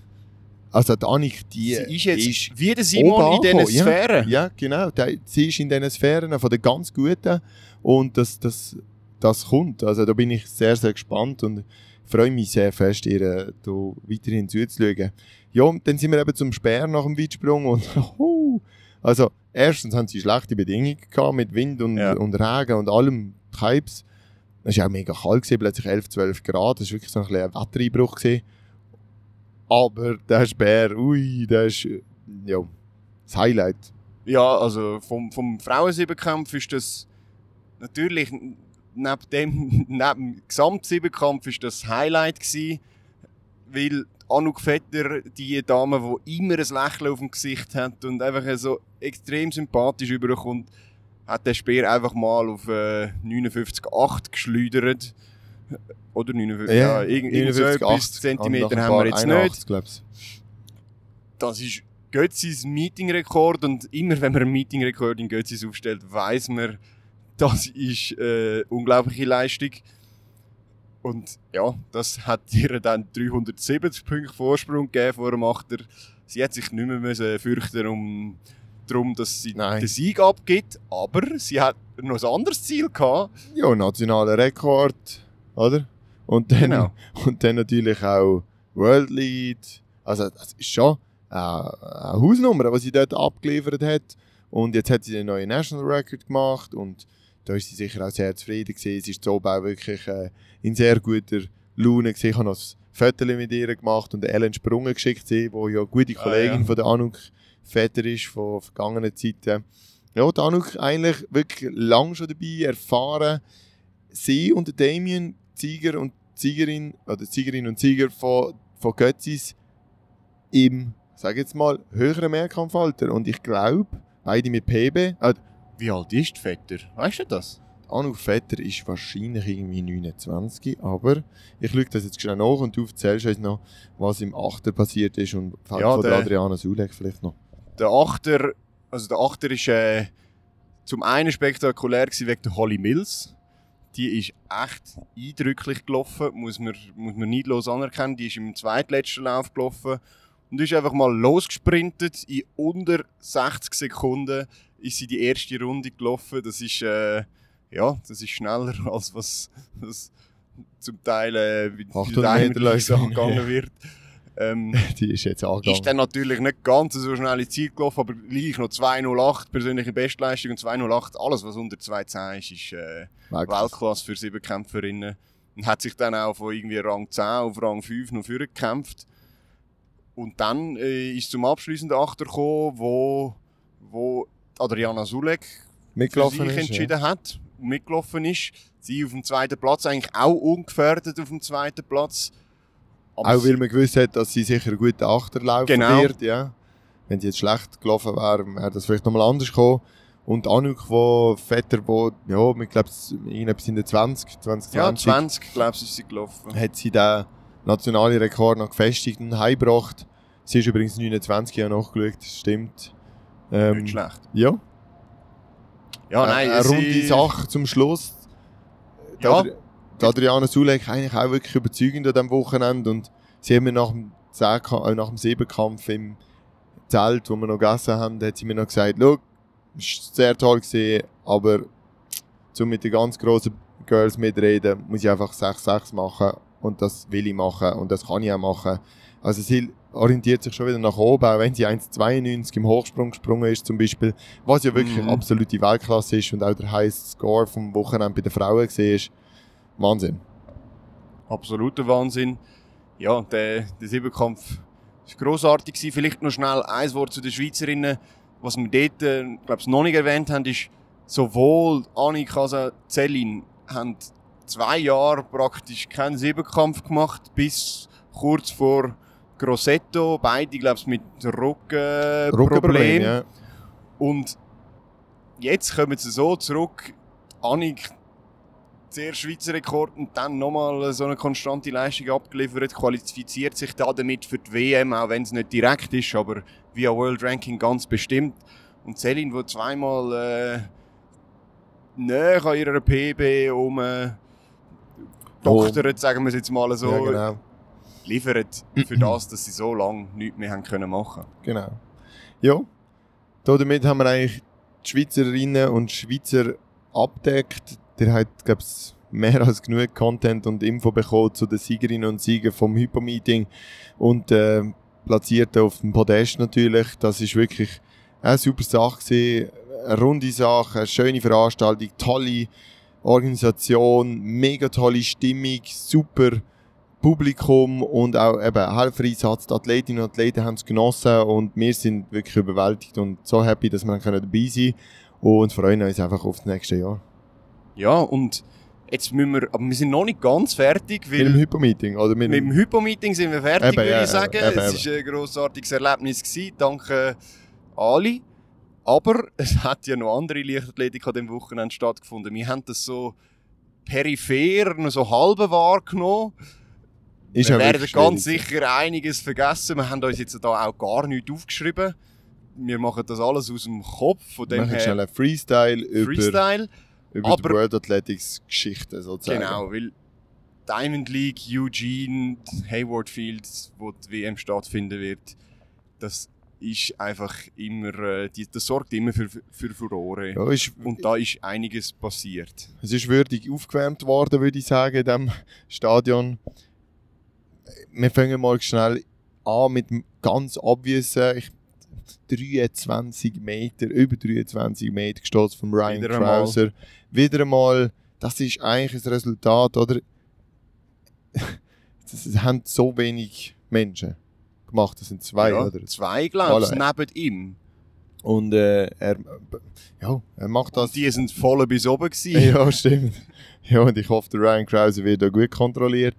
S1: Also die Annik, die
S2: sie ist jetzt ist wie der Simon in diesen Sphären.
S1: Ja, ja genau. Sie ist in diesen Sphären von den ganz Guten und das, das das kommt. Also da bin ich sehr, sehr gespannt und freue mich sehr fest, ihr da weiterhin zuzuschauen. Ja, und dann sind wir eben zum Speer nach dem Weitsprung und also erstens haben sie schlechte Bedingungen gehabt mit Wind und,
S2: Ja.
S1: und Regen und allem Hypes. Es war auch mega kalt, gewesen, plötzlich 11, 12 Grad. Das war wirklich so ein, ein Wettereinbruch. Gewesen. Aber der Speer, ui, der ist äh, ja, das Highlight.
S2: Ja, also vom, vom Frauensiebenkampf ist das natürlich neben dem, neben dem Gesamtsiebenkampf ist das Highlight gewesen, weil Anouk Vetter, die Dame, die immer ein Lächeln auf dem Gesicht hat und einfach so extrem sympathisch überkommt, hat der Speer einfach mal auf äh, 59,8 geschleudert. Oder 59, ja, irgend, irgend so
S1: 59,
S2: etwas
S1: 80,
S2: Zentimeter
S1: nach ein
S2: haben wir jetzt nicht.
S1: 81, glaub's.
S2: das ist Götzis Meetingrekord und immer wenn man einen Meetingrekord in Götzis aufstellt, weiß man, das ist äh, unglaubliche Leistung. Und ja, das hat ihr dann 370 Punkte Vorsprung gegeben vor dem Achter. Sie hat sich nicht mehr müssen fürchten um darum, dass sie
S1: Nein.
S2: den Sieg abgibt, aber sie hat noch ein anderes Ziel gehabt.
S1: Ja, nationaler Rekord, oder? Und dann,
S2: Genau.
S1: und dann natürlich auch World Lead. Also, das ist schon eine Hausnummer, die sie dort abgeliefert hat. Und jetzt hat sie den neuen National Record gemacht und da ist sie sicher auch sehr zufrieden gewesen. Sie ist so auch wirklich äh, in sehr guter Laune gewesen. Ich habe noch ein Foto mit ihr gemacht und Ellen Sprungen geschickt, die ja eine gute
S2: Ah,
S1: Kollegin
S2: ja.
S1: von der Anuk Vetter ist, von vergangenen Zeiten. Ja, die Anuk eigentlich wirklich lang schon dabei, erfahren. Sie und der Damien, Sieger und Siegerin, oder Siegerin und Sieger von, von Götzis im, sag jetzt mal, höheren Mehrkampfalter. Und ich glaube, beide mit PB, äh,
S2: Wie alt ist Vetter? Weißt du das?
S1: Anuk Vetter ist wahrscheinlich irgendwie 29, aber ich schaue das jetzt schnell nach und du erzählst uns noch, was im Achter passiert ist und von
S2: Ja,
S1: der
S2: der-
S1: Adriana Sulek vielleicht noch.
S2: Der Achter, also der Achter ist äh, zum einen spektakulär gewesen wegen der Holly Mills. Die ist echt eindrücklich gelaufen, muss man, muss man neidlos anerkennen. Die ist im zweitletzten Lauf gelaufen und ist einfach mal losgesprintet. In unter 60 Sekunden ist sie die erste Runde gelaufen. Das ist, äh, ja, das ist schneller als was, was zum Teil äh, mit
S1: 800
S2: mit
S1: Meter
S2: Meterläufen
S1: Läufe.
S2: angegangen wird. Ähm,
S1: Die ist jetzt angegangen.
S2: ist dann natürlich nicht ganz so schnell ins Ziel gelaufen, aber gleich noch 208 persönliche Bestleistung und 208 alles, was unter 210 ist, ist äh,
S1: Weltklasse.
S2: Für Siebenkämpferinnen. Und hat sich dann auch von irgendwie Rang 10 auf Rang 5 noch vorgekämpft. Und dann äh, ist zum abschließenden Achter gekommen, wo, wo Adriana Sulek für
S1: Mitgelaufen
S2: sich entschieden hat und mitgelaufen ist. Sie auf dem zweiten Platz, eigentlich auch ungefährdet auf dem zweiten Platz. Aber
S1: Auch weil man gewusst hat, dass sie sicher einen guten Achter laufen
S2: Genau.
S1: wird. Ja. Wenn sie jetzt schlecht gelaufen wäre, wäre das vielleicht nochmal anders gekommen. Und Anuk, wo Vetter, wo, ja, ich glaube, irgendetwas in den 20, 20,
S2: ja,
S1: 20,
S2: 20, glaube ich, ist sie gelaufen.
S1: hat sie den nationalen Rekord noch gefestigt und heimgebracht. Sie ist übrigens 29 Jahre nachgeschaut, stimmt. Ähm,
S2: Nicht schlecht.
S1: Ja,
S2: Ja, nein,
S1: eine
S2: es
S1: runde
S2: ist-
S1: Sache zum Schluss.
S2: Ja.
S1: Die Adriana Sulek eigentlich auch wirklich überzeugend an diesem Wochenende und sie haben mir nach dem, Zehnka- äh, nach dem Siebenkampf im Zelt, wo wir noch gegessen haben, hat sie mir noch gesagt, schau, es war sehr toll gewesen, aber um mit den ganz grossen Girls mitreden, muss ich einfach 6-6 machen und das will ich machen und das kann ich auch machen. Also sie orientiert sich schon wieder nach oben, auch wenn sie 1,92 im Hochsprung gesprungen ist zum Beispiel, was ja wirklich
S2: Mhm.
S1: absolute Weltklasse ist und auch der highest Score vom Wochenende bei den Frauen gesehen ist. Wahnsinn.
S2: absoluter Wahnsinn. Ja, der, der Siebenkampf war grossartig. gewesen. Vielleicht noch schnell ein Wort zu den Schweizerinnen. Was wir dort, äh, glaube ich, noch nicht erwähnt haben, ist, sowohl Annika als auch Céline haben zwei Jahre praktisch keinen Siebenkampf gemacht, bis kurz vor Grossetto. Beide, glaube ich, mit Rückenproblemen.
S1: Rückenproblem, ja.
S2: Und jetzt kommen sie so zurück. Annik, zuerst Schweizer Rekord und dann nochmal so eine konstante Leistung abgeliefert, qualifiziert sich da damit für die WM, auch wenn es nicht direkt ist, aber via World Ranking ganz bestimmt. Und Celine, die zweimal äh, näher an ihrer PB um äh, doktert, sagen wir es jetzt mal so,
S1: ja, genau.
S2: Liefert für das, dass sie so lange nichts mehr haben können machen
S1: genau. Ja, da damit haben wir eigentlich die Schweizerinnen und Schweizer abdeckt. Der hat, glaube ich, mehr als genug Content und Info bekommen zu den Siegerinnen und Siegern vom Hypermeeting und äh, platziert auf dem Podest natürlich. Das ist wirklich eine super Sache gewesen. Eine runde Sache, eine schöne Veranstaltung, tolle Organisation, mega tolle Stimmung, super Publikum und auch eben Helfereinsatz. Die Athletinnen und Athleten haben es genossen und wir sind wirklich überwältigt und so happy, dass wir dabei sein können und freuen uns einfach auf das nächste Jahr.
S2: Ja, und jetzt müssen wir, aber wir sind noch nicht ganz fertig.
S1: Mit dem Hypo-Meeting, oder?
S2: Mit, mit dem Hypo-Meeting sind wir fertig, eben, würde ja, ich sagen. Eben, es war ein grossartiges Erlebnis. Gewesen. Danke Ali. Aber es hat ja noch andere Leichtathletik an diesem Wochenende stattgefunden. Wir haben das so peripher, so halb wahrgenommen. Ist wir werden ganz sicher einiges vergessen. Wir haben uns jetzt da auch gar nichts aufgeschrieben. Wir machen das alles aus dem Kopf. Von dem
S1: wir machen schnell einen Freestyle, Freestyle über, über die World Athletics Geschichte sozusagen.
S2: Genau, weil Diamond League, Eugene, Hayward Fields, wo die WM stattfinden wird, das ist einfach immer, äh, das sorgt immer für, für Furore. Ja, ist, und da ist einiges passiert.
S1: Es ist würdig aufgewärmt worden, würde ich sagen, in diesem Stadion wir fangen mal schnell an mit ganz obvious, 23 Meter, über 23 Meter gestoßen von Ryan Wieder Krauser. Einmal. Wieder einmal, das ist eigentlich das Resultat, oder? Das haben so wenig Menschen gemacht, das sind zwei,
S2: ja,
S1: oder?
S2: Zwei, glaube ich, neben ihm.
S1: Und äh, er, ja, er macht das.
S2: Und die sind voll bis oben gewesen.
S1: Ja, stimmt. Ja, und ich hoffe, der Ryan Krauser wird da gut kontrolliert.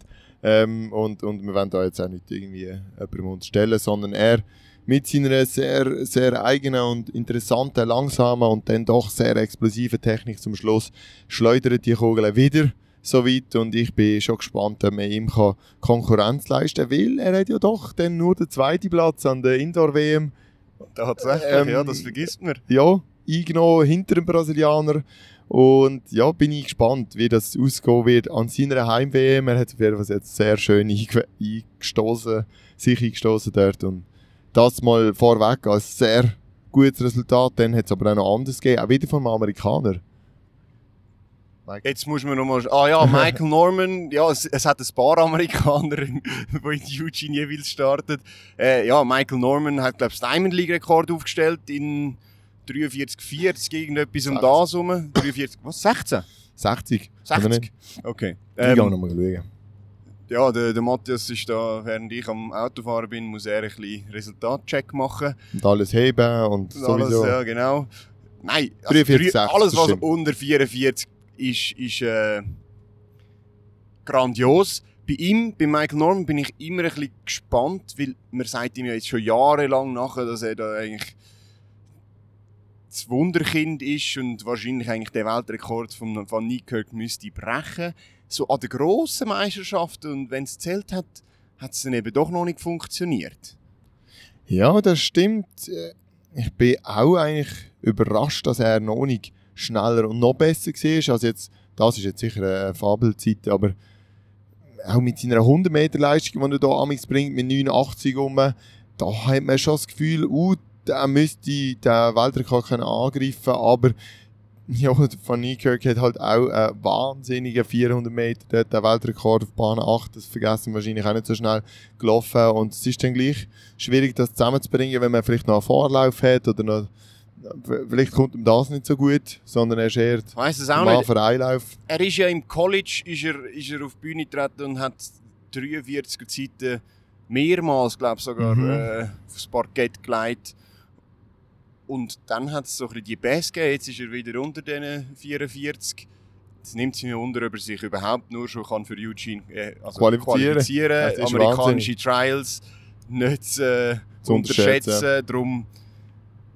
S1: Ähm, und, und wir wollen da jetzt auch nicht irgendwie jemandem unterstellen, sondern er mit seiner sehr, sehr eigenen und interessanten, langsamen und dann doch sehr explosiven Technik zum Schluss schleudert die Kugeln wieder so weit und ich bin schon gespannt, ob man ihm Konkurrenz leisten kann, weil er hat ja doch dann nur den zweiten Platz an der Indoor-WM.
S2: Tatsächlich, ähm, ja, das vergisst man.
S1: Ja, eingenommen hinter dem Brasilianer. Und ja, bin ich gespannt, wie das ausgehen wird an seiner Heim-WM. Er hat auf jeden Fall jetzt sehr schön eingestoßen, sich eingestoßen dort. Und das mal vorweg als sehr gutes Resultat. Dann hat es aber auch noch anders gegeben, auch wieder vom Amerikaner.
S2: Michael. Jetzt muss man nochmal. Ah ja, Michael Norman. Ja, es, es, hat ein paar Amerikaner, die in Eugene jeweils startet. Äh, ja, Michael Norman hat, glaube ich, das Diamond League-Rekord aufgestellt in 43, 40, irgendetwas um das herum. 43, was? 16?
S1: 60.
S2: 60? Okay.
S1: Ähm, ich gehe nochmal schauen.
S2: Ja, der, der Matthias ist da, während ich am Autofahren bin, muss er ein bisschen Resultatcheck machen.
S1: Und alles heben und, sowieso.
S2: Alles, ja, genau. Nein, also 43, 60, alles was unter 44 ist, ist äh, grandios. Bei ihm, bei Michael Norman, bin ich immer ein bisschen gespannt, weil man sagt ihm ja jetzt schon jahrelang nachher, dass er da eigentlich das Wunderkind ist und wahrscheinlich eigentlich den Weltrekord von Van Niekerk müsste brechen. So an den grossen Meisterschaften und wenn es zählt hat, hat es dann eben doch noch nicht funktioniert.
S1: Ja, das stimmt. Ich bin auch eigentlich überrascht, dass er noch nicht schneller und noch besser war. Also jetzt, das ist jetzt sicher eine Fabelzeit, aber auch mit seiner 100 Meter Leistung, die er hier bringt, mit 89 um, da hat man schon das Gefühl, uh, der müsste den Weltrekord können angreifen aber ja, Van Niekerk hat halt auch einen wahnsinnigen 400 Meter, den Weltrekord auf Bahn 8, das vergessen wir wahrscheinlich auch nicht so schnell gelaufen und es ist dann gleich schwierig, das zusammenzubringen, wenn man vielleicht noch einen Vorlauf hat oder noch Vielleicht kommt ihm das nicht so gut, sondern er
S2: auch nicht. Einlauf. Er ist ja im College ist er, ist er auf die Bühne getreten und hat 43er Zeiten mehrmals, glaube ich, sogar mhm. äh, aufs Parkett geleitet. Und dann hat es so ein bisschen die Bass gegeben. Jetzt ist er wieder unter diesen 44. Jetzt nimmt es mich wunder, ob er sich überhaupt nur schon kann für Eugene äh, also qualifizieren, qualifizieren. amerikanische wahnsinnig. Trials nicht äh, zu unterschätzen. unterschätzen. Darum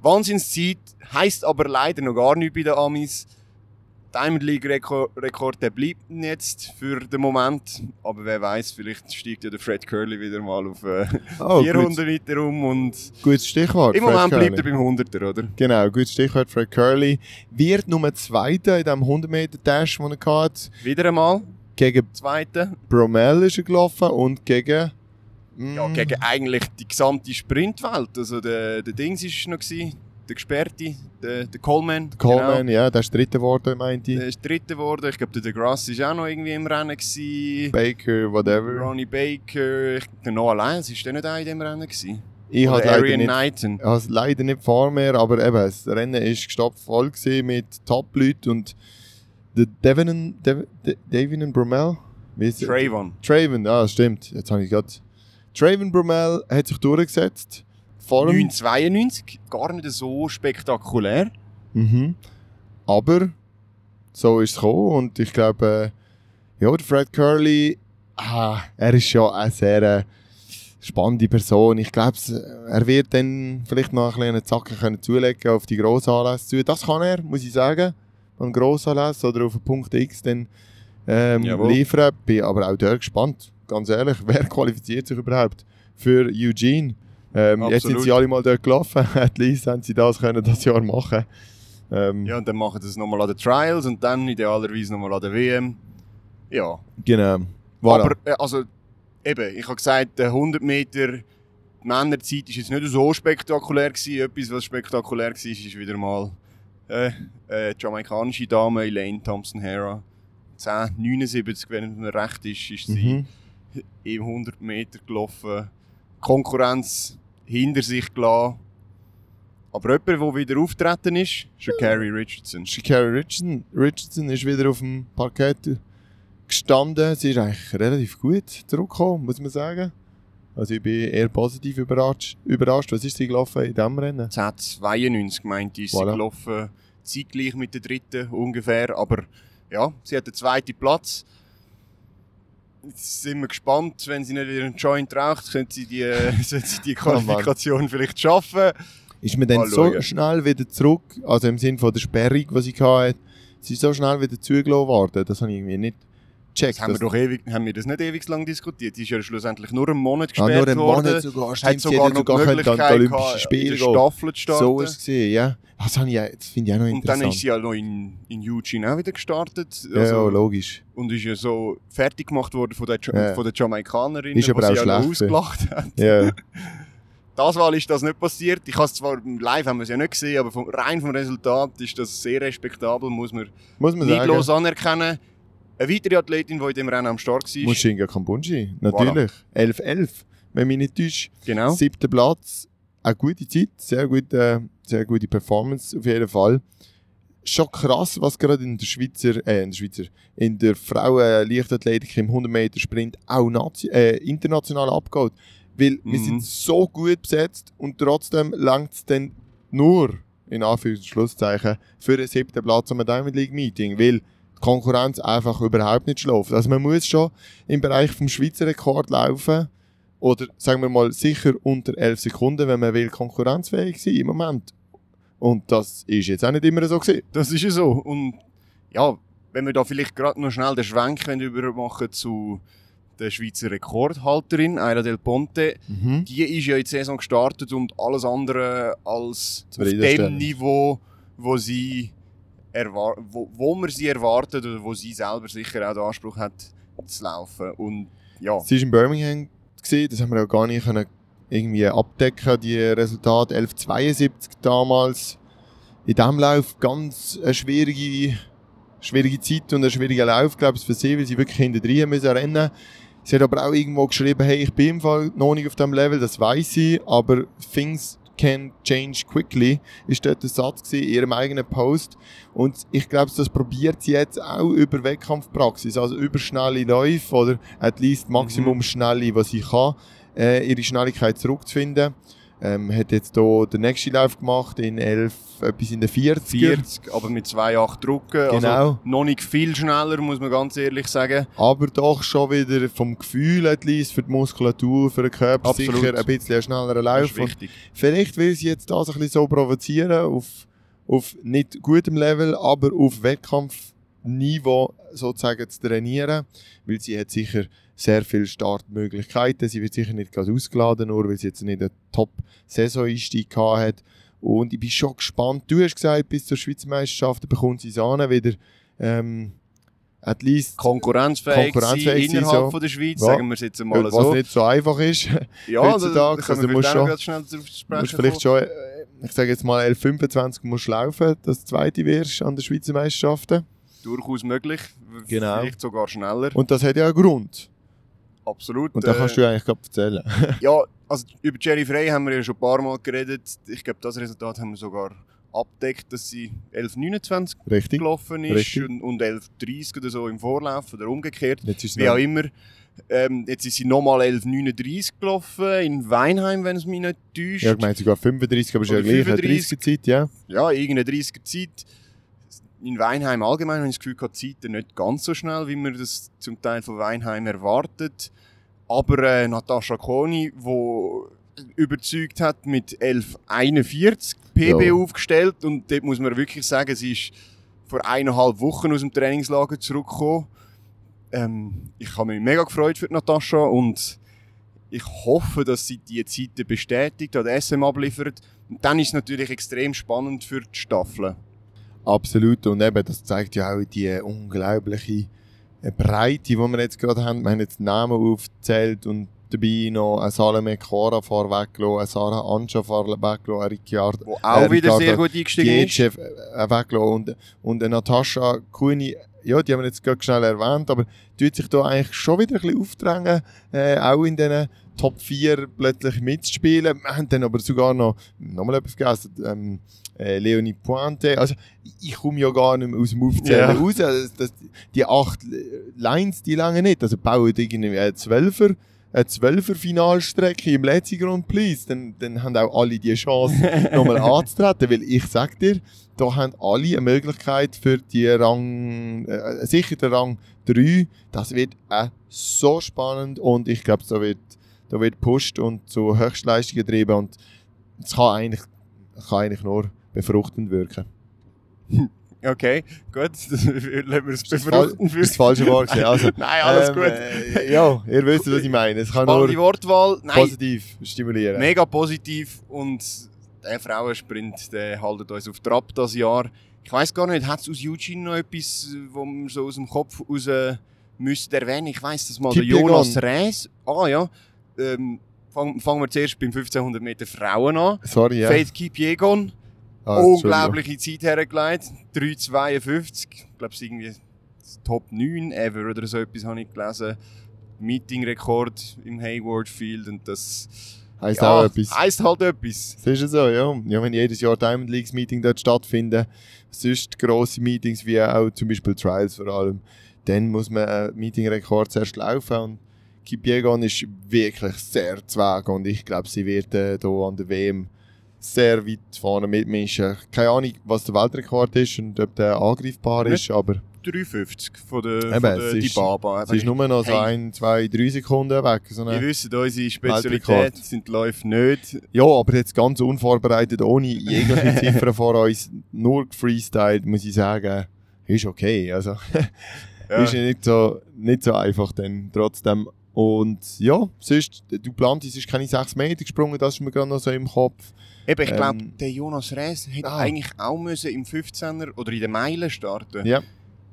S2: Wahnsinnszeit, heisst aber leider noch gar nichts bei den Amis. Diamond League Rekord, der bleibt jetzt für den Moment. Aber wer weiß, vielleicht steigt ja der Fred Curley wieder mal auf äh, oh, 400 Meter um. Und
S1: gutes Stichwort.
S2: Im Fred Moment Curley. bleibt er beim 100er, oder?
S1: Genau, gutes Stichwort. Fred Curley wird Nummer Zweiter in diesem 100 Meter Dash, den er hat.
S2: Wieder einmal.
S1: Gegen
S2: Zweite.
S1: Bromell ist er gelaufen und gegen.
S2: Mm. Ja, gegen eigentlich die gesamte Sprintwelt. Also der, der Dings war noch. Gewesen. Der Gesperrte, der, der Coleman.
S1: Coleman, ja, der ist dritter geworden, meinte
S2: Genau. Der
S1: ich.
S2: ist dritter geworden. Ich glaube, der DeGrasse ist auch noch irgendwie im Rennen. Gewesen.
S1: Baker, whatever.
S2: Ronnie Baker. Ich, der Noah Lyons ist der nicht auch in dem Rennen gewesen?
S1: Ich habe. Ich es leider nicht vor mir, aber eben, das Rennen ist gestopft voll mit Top-Leuten und der Devin, Dev, De- Devin Brumell, wie ist er?
S2: Trayvon.
S1: Traven, ja, stimmt, jetzt habe ich gerade. Traven Brumell hat sich durchgesetzt. Vor dem,
S2: 992. Gar nicht so spektakulär.
S1: mhm. Aber so ist es gekommen und ich glaube, äh, ja, der Fred Curley, ah, er ist schon eine sehr äh, spannende Person. Ich glaube, er wird dann vielleicht noch ein bisschen Zacken können zulegen auf die Grossanlässe zu. Das kann er, muss ich sagen. An Grossanlässe oder auf den Punkt X dann ähm,
S2: Jawohl.
S1: liefern. Bin aber auch dort gespannt. Ganz ehrlich, wer qualifiziert sich überhaupt für Eugene? Ähm, jetzt sind sie alle mal dort gelaufen. At least haben sie das können das Jahr machen. Ähm,
S2: Ja, und dann machen sie es nochmal an den Trials und dann idealerweise nochmal an der WM. Ja.
S1: Genau. Voilà.
S2: Aber, äh, also, eben, ich habe gesagt, der 100 Meter Männerzeit ist jetzt nicht so spektakulär gewesen. Etwas, was spektakulär war, ist wieder mal äh, äh, die jamaikanische Dame Elaine Thompson-Hera. 10,79, wenn mir recht ist, ist sie
S1: mhm.
S2: im 100 Meter gelaufen. Konkurrenz hinter sich gelassen. Aber jemand, der wieder auftreten ist, Carrie Richardson.
S1: Shakari Richardson, Richardson ist wieder auf dem Parkett gestanden. Sie ist eigentlich relativ gut zurückgekommen, muss man sagen. Also ich bin eher positiv überrascht. überrascht. Was ist sie gelaufen in diesem Rennen?
S2: 1092 meinte ich, ist
S1: Voilà.
S2: sie gelaufen, zeitgleich mit der dritten ungefähr, aber ja, sie hat den zweiten Platz. Jetzt sind wir gespannt, wenn sie nicht ihren Joint raucht, könnte sie die, sollte sie die
S1: Oh.
S2: Qualifikation vielleicht schaffen.
S1: Ist mir dann so schnell wieder zurück, also im Sinne von der Sperrung, die sie hatte, sie ist so schnell wieder zugelassen worden. Das habe ich irgendwie nicht gecheckt.
S2: Haben, wir doch ewig, haben wir das nicht ewig lang diskutiert. Sie ist ja schlussendlich nur einen Monat
S1: ah,
S2: gesperrt
S1: nur einen
S2: worden.
S1: Monat sogar.
S2: hat
S1: Stimmt, sie
S2: sogar
S1: hätte
S2: noch die
S1: sogar können an die
S2: Möglichkeit
S1: Olympischen Spiele.
S2: Staffel zu starten.
S1: So ist es gesehen, ja. Das, ja- das finde ich auch noch
S2: und dann
S1: interessant.
S2: ist sie ja noch in, in Eugene auch wieder gestartet.
S1: ja,
S2: Also,
S1: ja, logisch.
S2: und ist ja so fertig gemacht worden von der, ja.
S1: Ja.
S2: von der Jamaikanerin,
S1: aber
S2: wo
S1: auch
S2: sie ja noch
S1: ja.
S2: ausgelacht hat.
S1: Ja.
S2: Das Mal ist das nicht passiert. Ich habe es zwar live haben wir es ja nicht gesehen, aber vom, rein vom Resultat ist das sehr respektabel, muss man
S1: Muss man sagen.
S2: neidlos anerkennen. Eine weitere Athletin, die in dem Rennen am Start war.
S1: Mushinga Kambunji, natürlich. 11-11, wenn mich nicht täuscht.
S2: Genau.
S1: Siebter Platz, eine gute Zeit, sehr gute, sehr gute Performance auf jeden Fall. Schon krass, was gerade in der Schweizer, äh, in der Schweizer, in der Frauen-Leichtathletik im 100 Meter Sprint auch nati- äh, international abgeht. Weil wir
S2: Mhm.
S1: sind so gut besetzt und trotzdem langt es dann nur, in Anführungs- und Schlusszeichen, für den siebten Platz am Diamond League Meeting. Weil Konkurrenz einfach überhaupt nicht schläft. Also man muss schon im Bereich vom Schweizer Rekord laufen oder sagen wir mal sicher unter 11 Sekunden, wenn man will konkurrenzfähig sein im Moment. Und das ist jetzt auch nicht immer so gewesen.
S2: Das ist ja so. Und ja, wenn wir da vielleicht gerade noch schnell den Schwenk über machen zu der Schweizer Rekordhalterin, Aira Del Ponte,
S1: Mhm.
S2: die ist ja in die Saison gestartet und alles andere als auf dem. Niveau, wo sie wo, wo man sie erwartet oder wo sie selber sicher auch den Anspruch hat zu laufen. Und ja,
S1: Sie war in Birmingham, gewesen, das haben wir ja gar nicht können irgendwie abdecken, die Resultate 11.72 damals. In diesem Lauf ganz eine schwierige, schwierige Zeit und ein schwieriger Lauf, glaube ich, für sie, weil sie wirklich hinter drin müssen rennen. Sie hat aber auch irgendwo geschrieben, hey, ich bin im Fall noch nicht auf dem Level, das weiß sie, aber things can change quickly, ist dort der Satz gewesen, in ihrem eigenen Post. Und ich glaube, das probiert sie jetzt auch über Wettkampfpraxis, also über schnelle Läufe oder at least Maximum schnelle, was sie kann, äh, ihre Schnelligkeit zurückzufinden. Ähm, hat jetzt hier den nächsten Lauf gemacht in 11, etwas in den 40er.
S2: 40, aber mit 2,8 drucken.
S1: Genau.
S2: Also noch nicht viel schneller, muss man ganz ehrlich sagen.
S1: Aber doch schon wieder vom Gefühl, at least für die Muskulatur, für den Körper
S2: Absolut.
S1: sicher ein bisschen ein schnellerer Lauf. Vielleicht will sie jetzt das ein bisschen so provozieren, auf, auf nicht gutem Level, aber auf Wettkampfniveau sozusagen zu trainieren, weil sie hat sicher sehr viele Startmöglichkeiten. Sie wird sicher nicht ganz ausgeladen, nur weil sie jetzt nicht einen Top-Saison-Einstieg hat. Und ich bin schon gespannt. Du hast gesagt, bis zur Schweizer Meisterschaft bekommt sie es an, wieder ähm, at least
S2: Konkurrenzfähig,
S1: Konkurrenzfähig
S2: innerhalb
S1: so.
S2: von der Schweiz,
S1: Ja.
S2: sagen wir es jetzt einmal
S1: was
S2: so.
S1: nicht so einfach ist.
S2: ja,
S1: heutzutage,
S2: da können
S1: also
S2: wir
S1: musst schon-
S2: schnell
S1: Du musst vielleicht schon äh, ich sage jetzt mal 11.25 musst du laufen, dass du Zweite wirst an den Schweizer Meisterschaften.
S2: Durchaus möglich.
S1: Genau.
S2: Vielleicht sogar schneller.
S1: Und das hat ja einen Grund.
S2: Absolut.
S1: Und da
S2: äh,
S1: kannst du eigentlich gerade erzählen.
S2: Ja, also über Jerry Frey haben wir ja schon ein paar Mal geredet. Ich glaube, das Resultat haben wir sogar abdeckt, dass sie 11.29
S1: Richtig.
S2: gelaufen ist
S1: Richtig.
S2: und, und 11.30 oder so im Vorlauf oder umgekehrt.
S1: Jetzt ist es
S2: Wie auch immer. Ähm, jetzt ist sie nochmal 11.39 gelaufen in Weinheim, wenn es mich nicht täuscht.
S1: ja, ich meine sogar 35, aber ist ja
S2: Oder
S1: gleich eine
S2: 35.
S1: 30er Zeit, ja.
S2: ja, irgendeine 30er Zeit. In Weinheim allgemein habe ich das Gefühl, gehabt, die Zeiten nicht ganz so schnell, wie man das zum Teil von Weinheim erwartet. Aber äh, Natascha Koni, die überzeugt hat mit 1141 PB
S1: Ja.
S2: aufgestellt und dort muss man wirklich sagen, sie ist vor eineinhalb Wochen aus dem Trainingslager zurückgekommen. Ähm, ich habe mich mega gefreut für Natascha und ich hoffe, dass sie die Zeiten bestätigt oder SM abliefert. Und dann ist es natürlich extrem spannend für die Staffel.
S1: Absolut. Und eben, das zeigt ja auch die unglaubliche Breite, die wir jetzt gerade haben. Wir haben jetzt Namen aufgezählt und dabei noch eine Salome Cora vorweggelassen, eine Sarah Anscha vorweggelassen, eine Ricciardo
S2: Wo auch
S1: Äh,
S2: wieder
S1: Ricardo
S2: sehr gut eingestiegen ist.
S1: Äh, weggelassen und, und eine Natascha Kuni, ja, die haben wir jetzt gerade schnell erwähnt, aber tut sich da eigentlich schon wieder ein bisschen aufdrängen, äh, auch in diesen Top 4 plötzlich mitzuspielen. Wir haben dann aber sogar noch, nochmal etwas vergessen, ähm, äh, Leonie Pointe, also ich komme ja gar nicht mehr aus dem Aufzählen
S2: Ja.
S1: raus, das, das, die acht Lines, die lange nicht, also bauen irgendwie einen Zwölfer, eine Zwölfer Finalstrecke im letzten Grand Prix, dann, dann haben auch alle die Chance, nochmal anzutreten, weil ich sag dir, da haben alle eine Möglichkeit für die Rang, äh, sicher der Rang 3, das wird auch so spannend und ich glaube, da wird, da wird gepusht und zu Höchstleistungen getrieben und es kann eigentlich, kann eigentlich nur befruchtend wirken.
S2: Okay, gut. Das lassen wir es
S1: Ist das
S2: befruchten
S1: fal- ist das falsche Wort? Also,
S2: Nein, alles
S1: ähm,
S2: gut.
S1: Äh, ja, ihr wisst, was ich meine. Es kann
S2: Spannende
S1: nur
S2: Wortwahl. Nein,
S1: positiv stimulieren.
S2: mega positiv. Und der Frauensprint, der haltet uns auf Trab das Jahr. Ich weiß gar nicht, hat es aus Eugene noch etwas, wo man so aus dem Kopf raus äh, müsste erwähnen? Ich weiß das mal. Der. Jonas Rees. Ah ja. Ähm, fangen, fangen wir zuerst beim 1500 Meter Frauen an.
S1: Sorry, ja.
S2: Faith Kipiegon.
S1: Ah, Entschuldigung.
S2: unglaubliche Zeit hergelegt. 3,52. Ich glaube, es ist irgendwie Top 9 ever oder so etwas habe ich gelesen. Meeting-Rekord im Hayward Field und das
S1: Heisst auch etwas.
S2: heisst halt etwas.
S1: Das ist ja so, ja. ja. Wenn jedes Jahr Diamond Leagues Meeting dort stattfinden, sonst grosse Meetings wie auch zum Beispiel Trials vor allem, dann muss man einen Meeting-Rekord zuerst laufen und Kipiegon ist wirklich sehr zwag und ich glaube, sie wird äh, hier an der WM sehr weit vorne mitmischen. Keine Ahnung, was der Weltrekord ist und ob der angreifbar ist, aber
S2: 3,50 von der,
S1: Eben,
S2: von der
S1: es ist-
S2: Dibaba.
S1: es ist nur noch so
S2: Hey.
S1: ein, zwei, drei Sekunden weg. So
S2: Wir wissen, unsere Spezialität sind die Läufe nicht.
S1: Ja, aber jetzt ganz unvorbereitet, ohne jegliche Ziffern vor uns, nur gefreestylt, muss ich sagen, ist okay. Also,
S2: Ja.
S1: ist nicht so, nicht so einfach dann trotzdem. Und ja, sonst, du Plantis ist keine 6 Meter gesprungen, das ist mir gerade noch so im Kopf.
S2: Eben, ich glaube,
S1: Ähm,
S2: der Jonas Rees hätte
S1: ah.
S2: eigentlich auch müssen im 15er oder in der Meile starten
S1: Ja.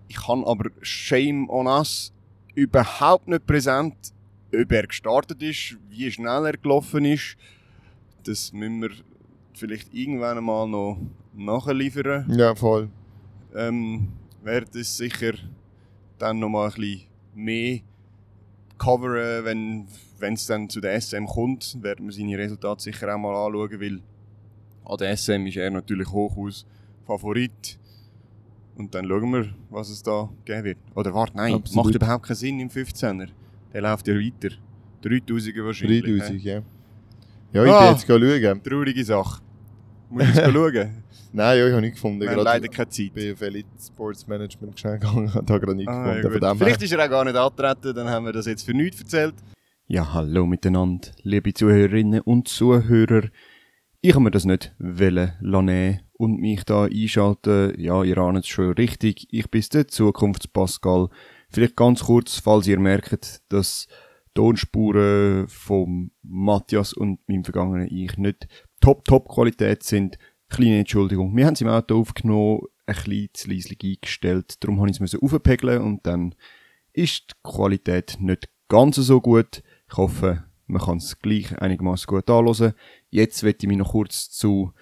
S2: Ich kann aber Shame on us überhaupt nicht präsent, ob er gestartet ist, wie schnell er gelaufen ist. Das müssen wir vielleicht irgendwann einmal noch nachliefern.
S1: Ja, voll.
S2: Ähm, werde es sicher dann noch mal ein bisschen mehr coveren, wenn wenn es dann zu der SM kommt, werden wir seine Resultate sicher auch mal anschauen, weil an der SM ist er natürlich hochaus Favorit. Und dann schauen wir, was es da geben wird. Oder warte, nein,
S1: Absolut.
S2: macht überhaupt keinen Sinn im 15er. Der läuft ja weiter. 3000er wahrscheinlich.
S1: 3000,
S2: hä?
S1: ja. Ja, ich
S2: Ah.
S1: bin jetzt schauen.
S2: Traurige Sache. Muss ich jetzt schauen?
S1: Nein, ja, ich habe nicht gefunden.
S2: Wir haben leider keine Zeit.
S1: bei Elite Sports Management gegangen, habe da gerade nicht
S2: Ah, ja,
S1: gefunden. dem
S2: Vielleicht ist er auch gar nicht angetreten, dann haben wir das jetzt für nichts erzählt. Ja, hallo miteinander, liebe Zuhörerinnen und Zuhörer. Ich habe mir das nicht wollen lassen und mich da einschalten. Ja, ihr ahnt es schon richtig. Ich bin der Zukunftspascal. Vielleicht ganz kurz, falls ihr merkt, dass Tonspuren von Matthias und meinem vergangenen Ich nicht Top-Top-Qualität sind. Kleine Entschuldigung. Wir haben es im Auto aufgenommen, ein bisschen zu leislich eingestellt. Darum habe ich es aufpegeln und dann ist die Qualität nicht ganz so gut. Ich hoffe, man kann es gleich einigermaßen gut anhören. Jetzt möchte ich mich noch kurz zu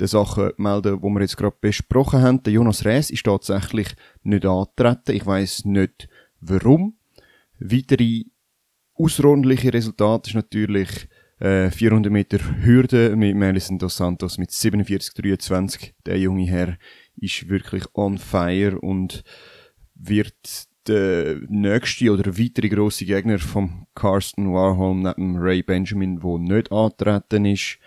S2: den Sachen melden, die wir jetzt gerade besprochen haben. Der Jonas Rees ist tatsächlich nicht angetreten. Ich weiß nicht warum. Weitere außerordentliche Resultate ist natürlich äh, 400 Meter Hürde mit Melison dos Santos mit 47,23. Der junge Herr ist wirklich on fire und wird der nächste oder weitere grosse Gegner vom Carsten Warholm neben Ray Benjamin, wo nicht antreten ist.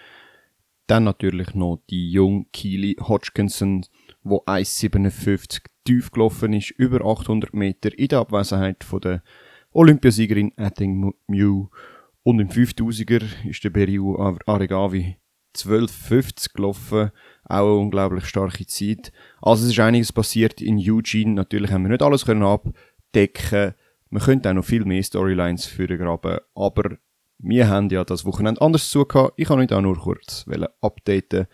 S2: Dann natürlich noch die junge Keely Hodgkinson, wo 1,57 tief gelaufen ist, über 800 Meter in der Abwesenheit von der Olympiasiegerin Etting Mew. Und im 5000er ist der Beriu Aregawi 12,50 gelaufen. Auch eine unglaublich starke Zeit. Also es ist einiges passiert in Eugene. Natürlich haben wir nicht alles können abdecken. Wir könnten auch noch viel mehr Storylines führen graben. Aber wir haben ja das Wochenende anders zu Ich kann euch auch nur kurz updaten.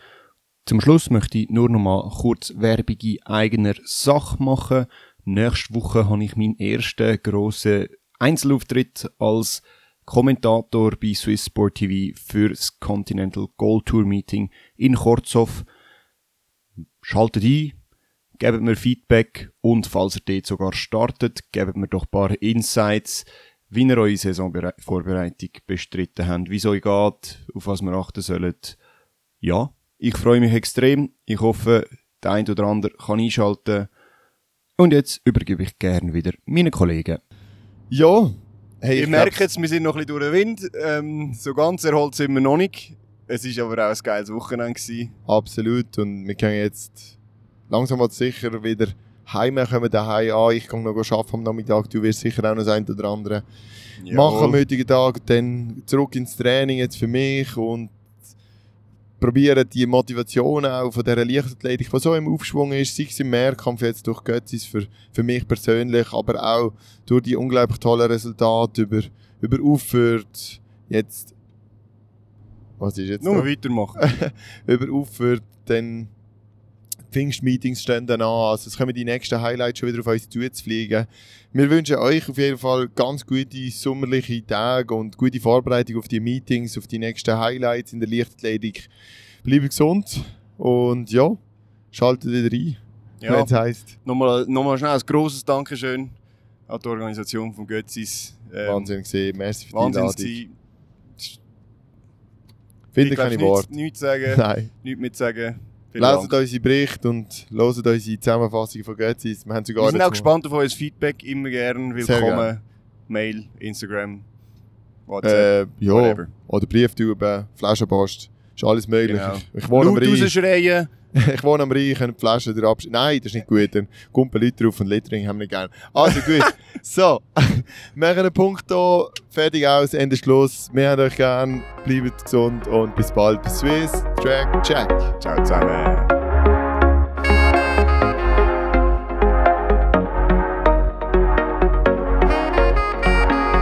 S2: Zum Schluss möchte ich nur noch mal kurz Werbung in eigener Sache machen. Nächste Woche habe ich meinen ersten grossen Einzelauftritt als Kommentator bei Swiss Sport TV für das Continental Gold Tour Meeting in Korzow. Schaltet ein, gebt mir Feedback und falls ihr dort sogar startet, gebt mir doch ein paar Insights, wie ihr eure Saisonvorbereitung bestritten habt, wie es euch geht, auf was wir achten sollen. Ja, ich freue mich extrem. Ich hoffe, der ein oder andere kann einschalten. Und jetzt übergebe ich gerne wieder meinen Kollegen.
S1: Ja,
S2: Hey, ich merke jetzt, wir sind noch ein bisschen durch den Wind. Ähm, so ganz erholt sind wir noch nicht. Es war aber auch ein geiles Wochenende. Gewesen.
S1: Absolut. Und wir können jetzt langsam mal sicher wieder heim kommen daheim an. Ich kann noch arbeiten am Nachmittag. Du wirst sicher auch noch das ein oder andere Jawohl. machen am heutigen Tag. Dann zurück ins Training jetzt für mich und probieren die Motivation auch von dieser Leichtathletik, die so im Aufschwung ist, sei es im Mehrkampf jetzt durch Götzis für, für mich persönlich, aber auch durch die unglaublich tollen Resultate über, über Auffahrt, jetzt was ist jetzt
S2: Nur weitermachen.
S1: über Auffahrt, dann Pfingstmeetings stehen dann an. Also es kommen die nächsten Highlights schon wieder auf uns zuzufliegen. Wir wünschen euch auf jeden Fall ganz gute sommerliche Tage und gute Vorbereitung auf die Meetings, auf die nächsten Highlights in der Leichtathletik. Bleibt gesund und ja, schaltet wieder ein,
S2: ja. wenn es heisst. Nochmal, nochmal schnell ein grosses Dankeschön an die Organisation von Götzis.
S1: Ähm, Wahnsinn gesehen, merci
S2: für die Einladung.
S1: Finde keine Worte.
S2: Nichts sagen,
S1: Nein.
S2: nichts mitsagen.
S1: Leset unsere Berichte und hört unsere Zusammenfassung von Götzis.
S2: Wir, haben sogar Wir sind auch gespannt auf euer Feedback, immer gern. Willkommen. Mail, Instagram, WhatsApp,
S1: äh, ja. whatever. Oder Brieftube, Flaschenpost. Ist alles möglich.
S2: Genau. Ich, wohne Laut rausschreien.
S1: ich wohne am Rhein, können die Flaschen absch... Nein, das ist nicht gut. Dann kommen Leute drauf und Littering haben wir nicht gerne. Also gut. so, wir machen einen Punkt hier. Fertig aus, Ende Schluss. Wir haben euch gern. Bleibt gesund und bis bald. Bis Swiss Track Check.
S2: Ciao zusammen.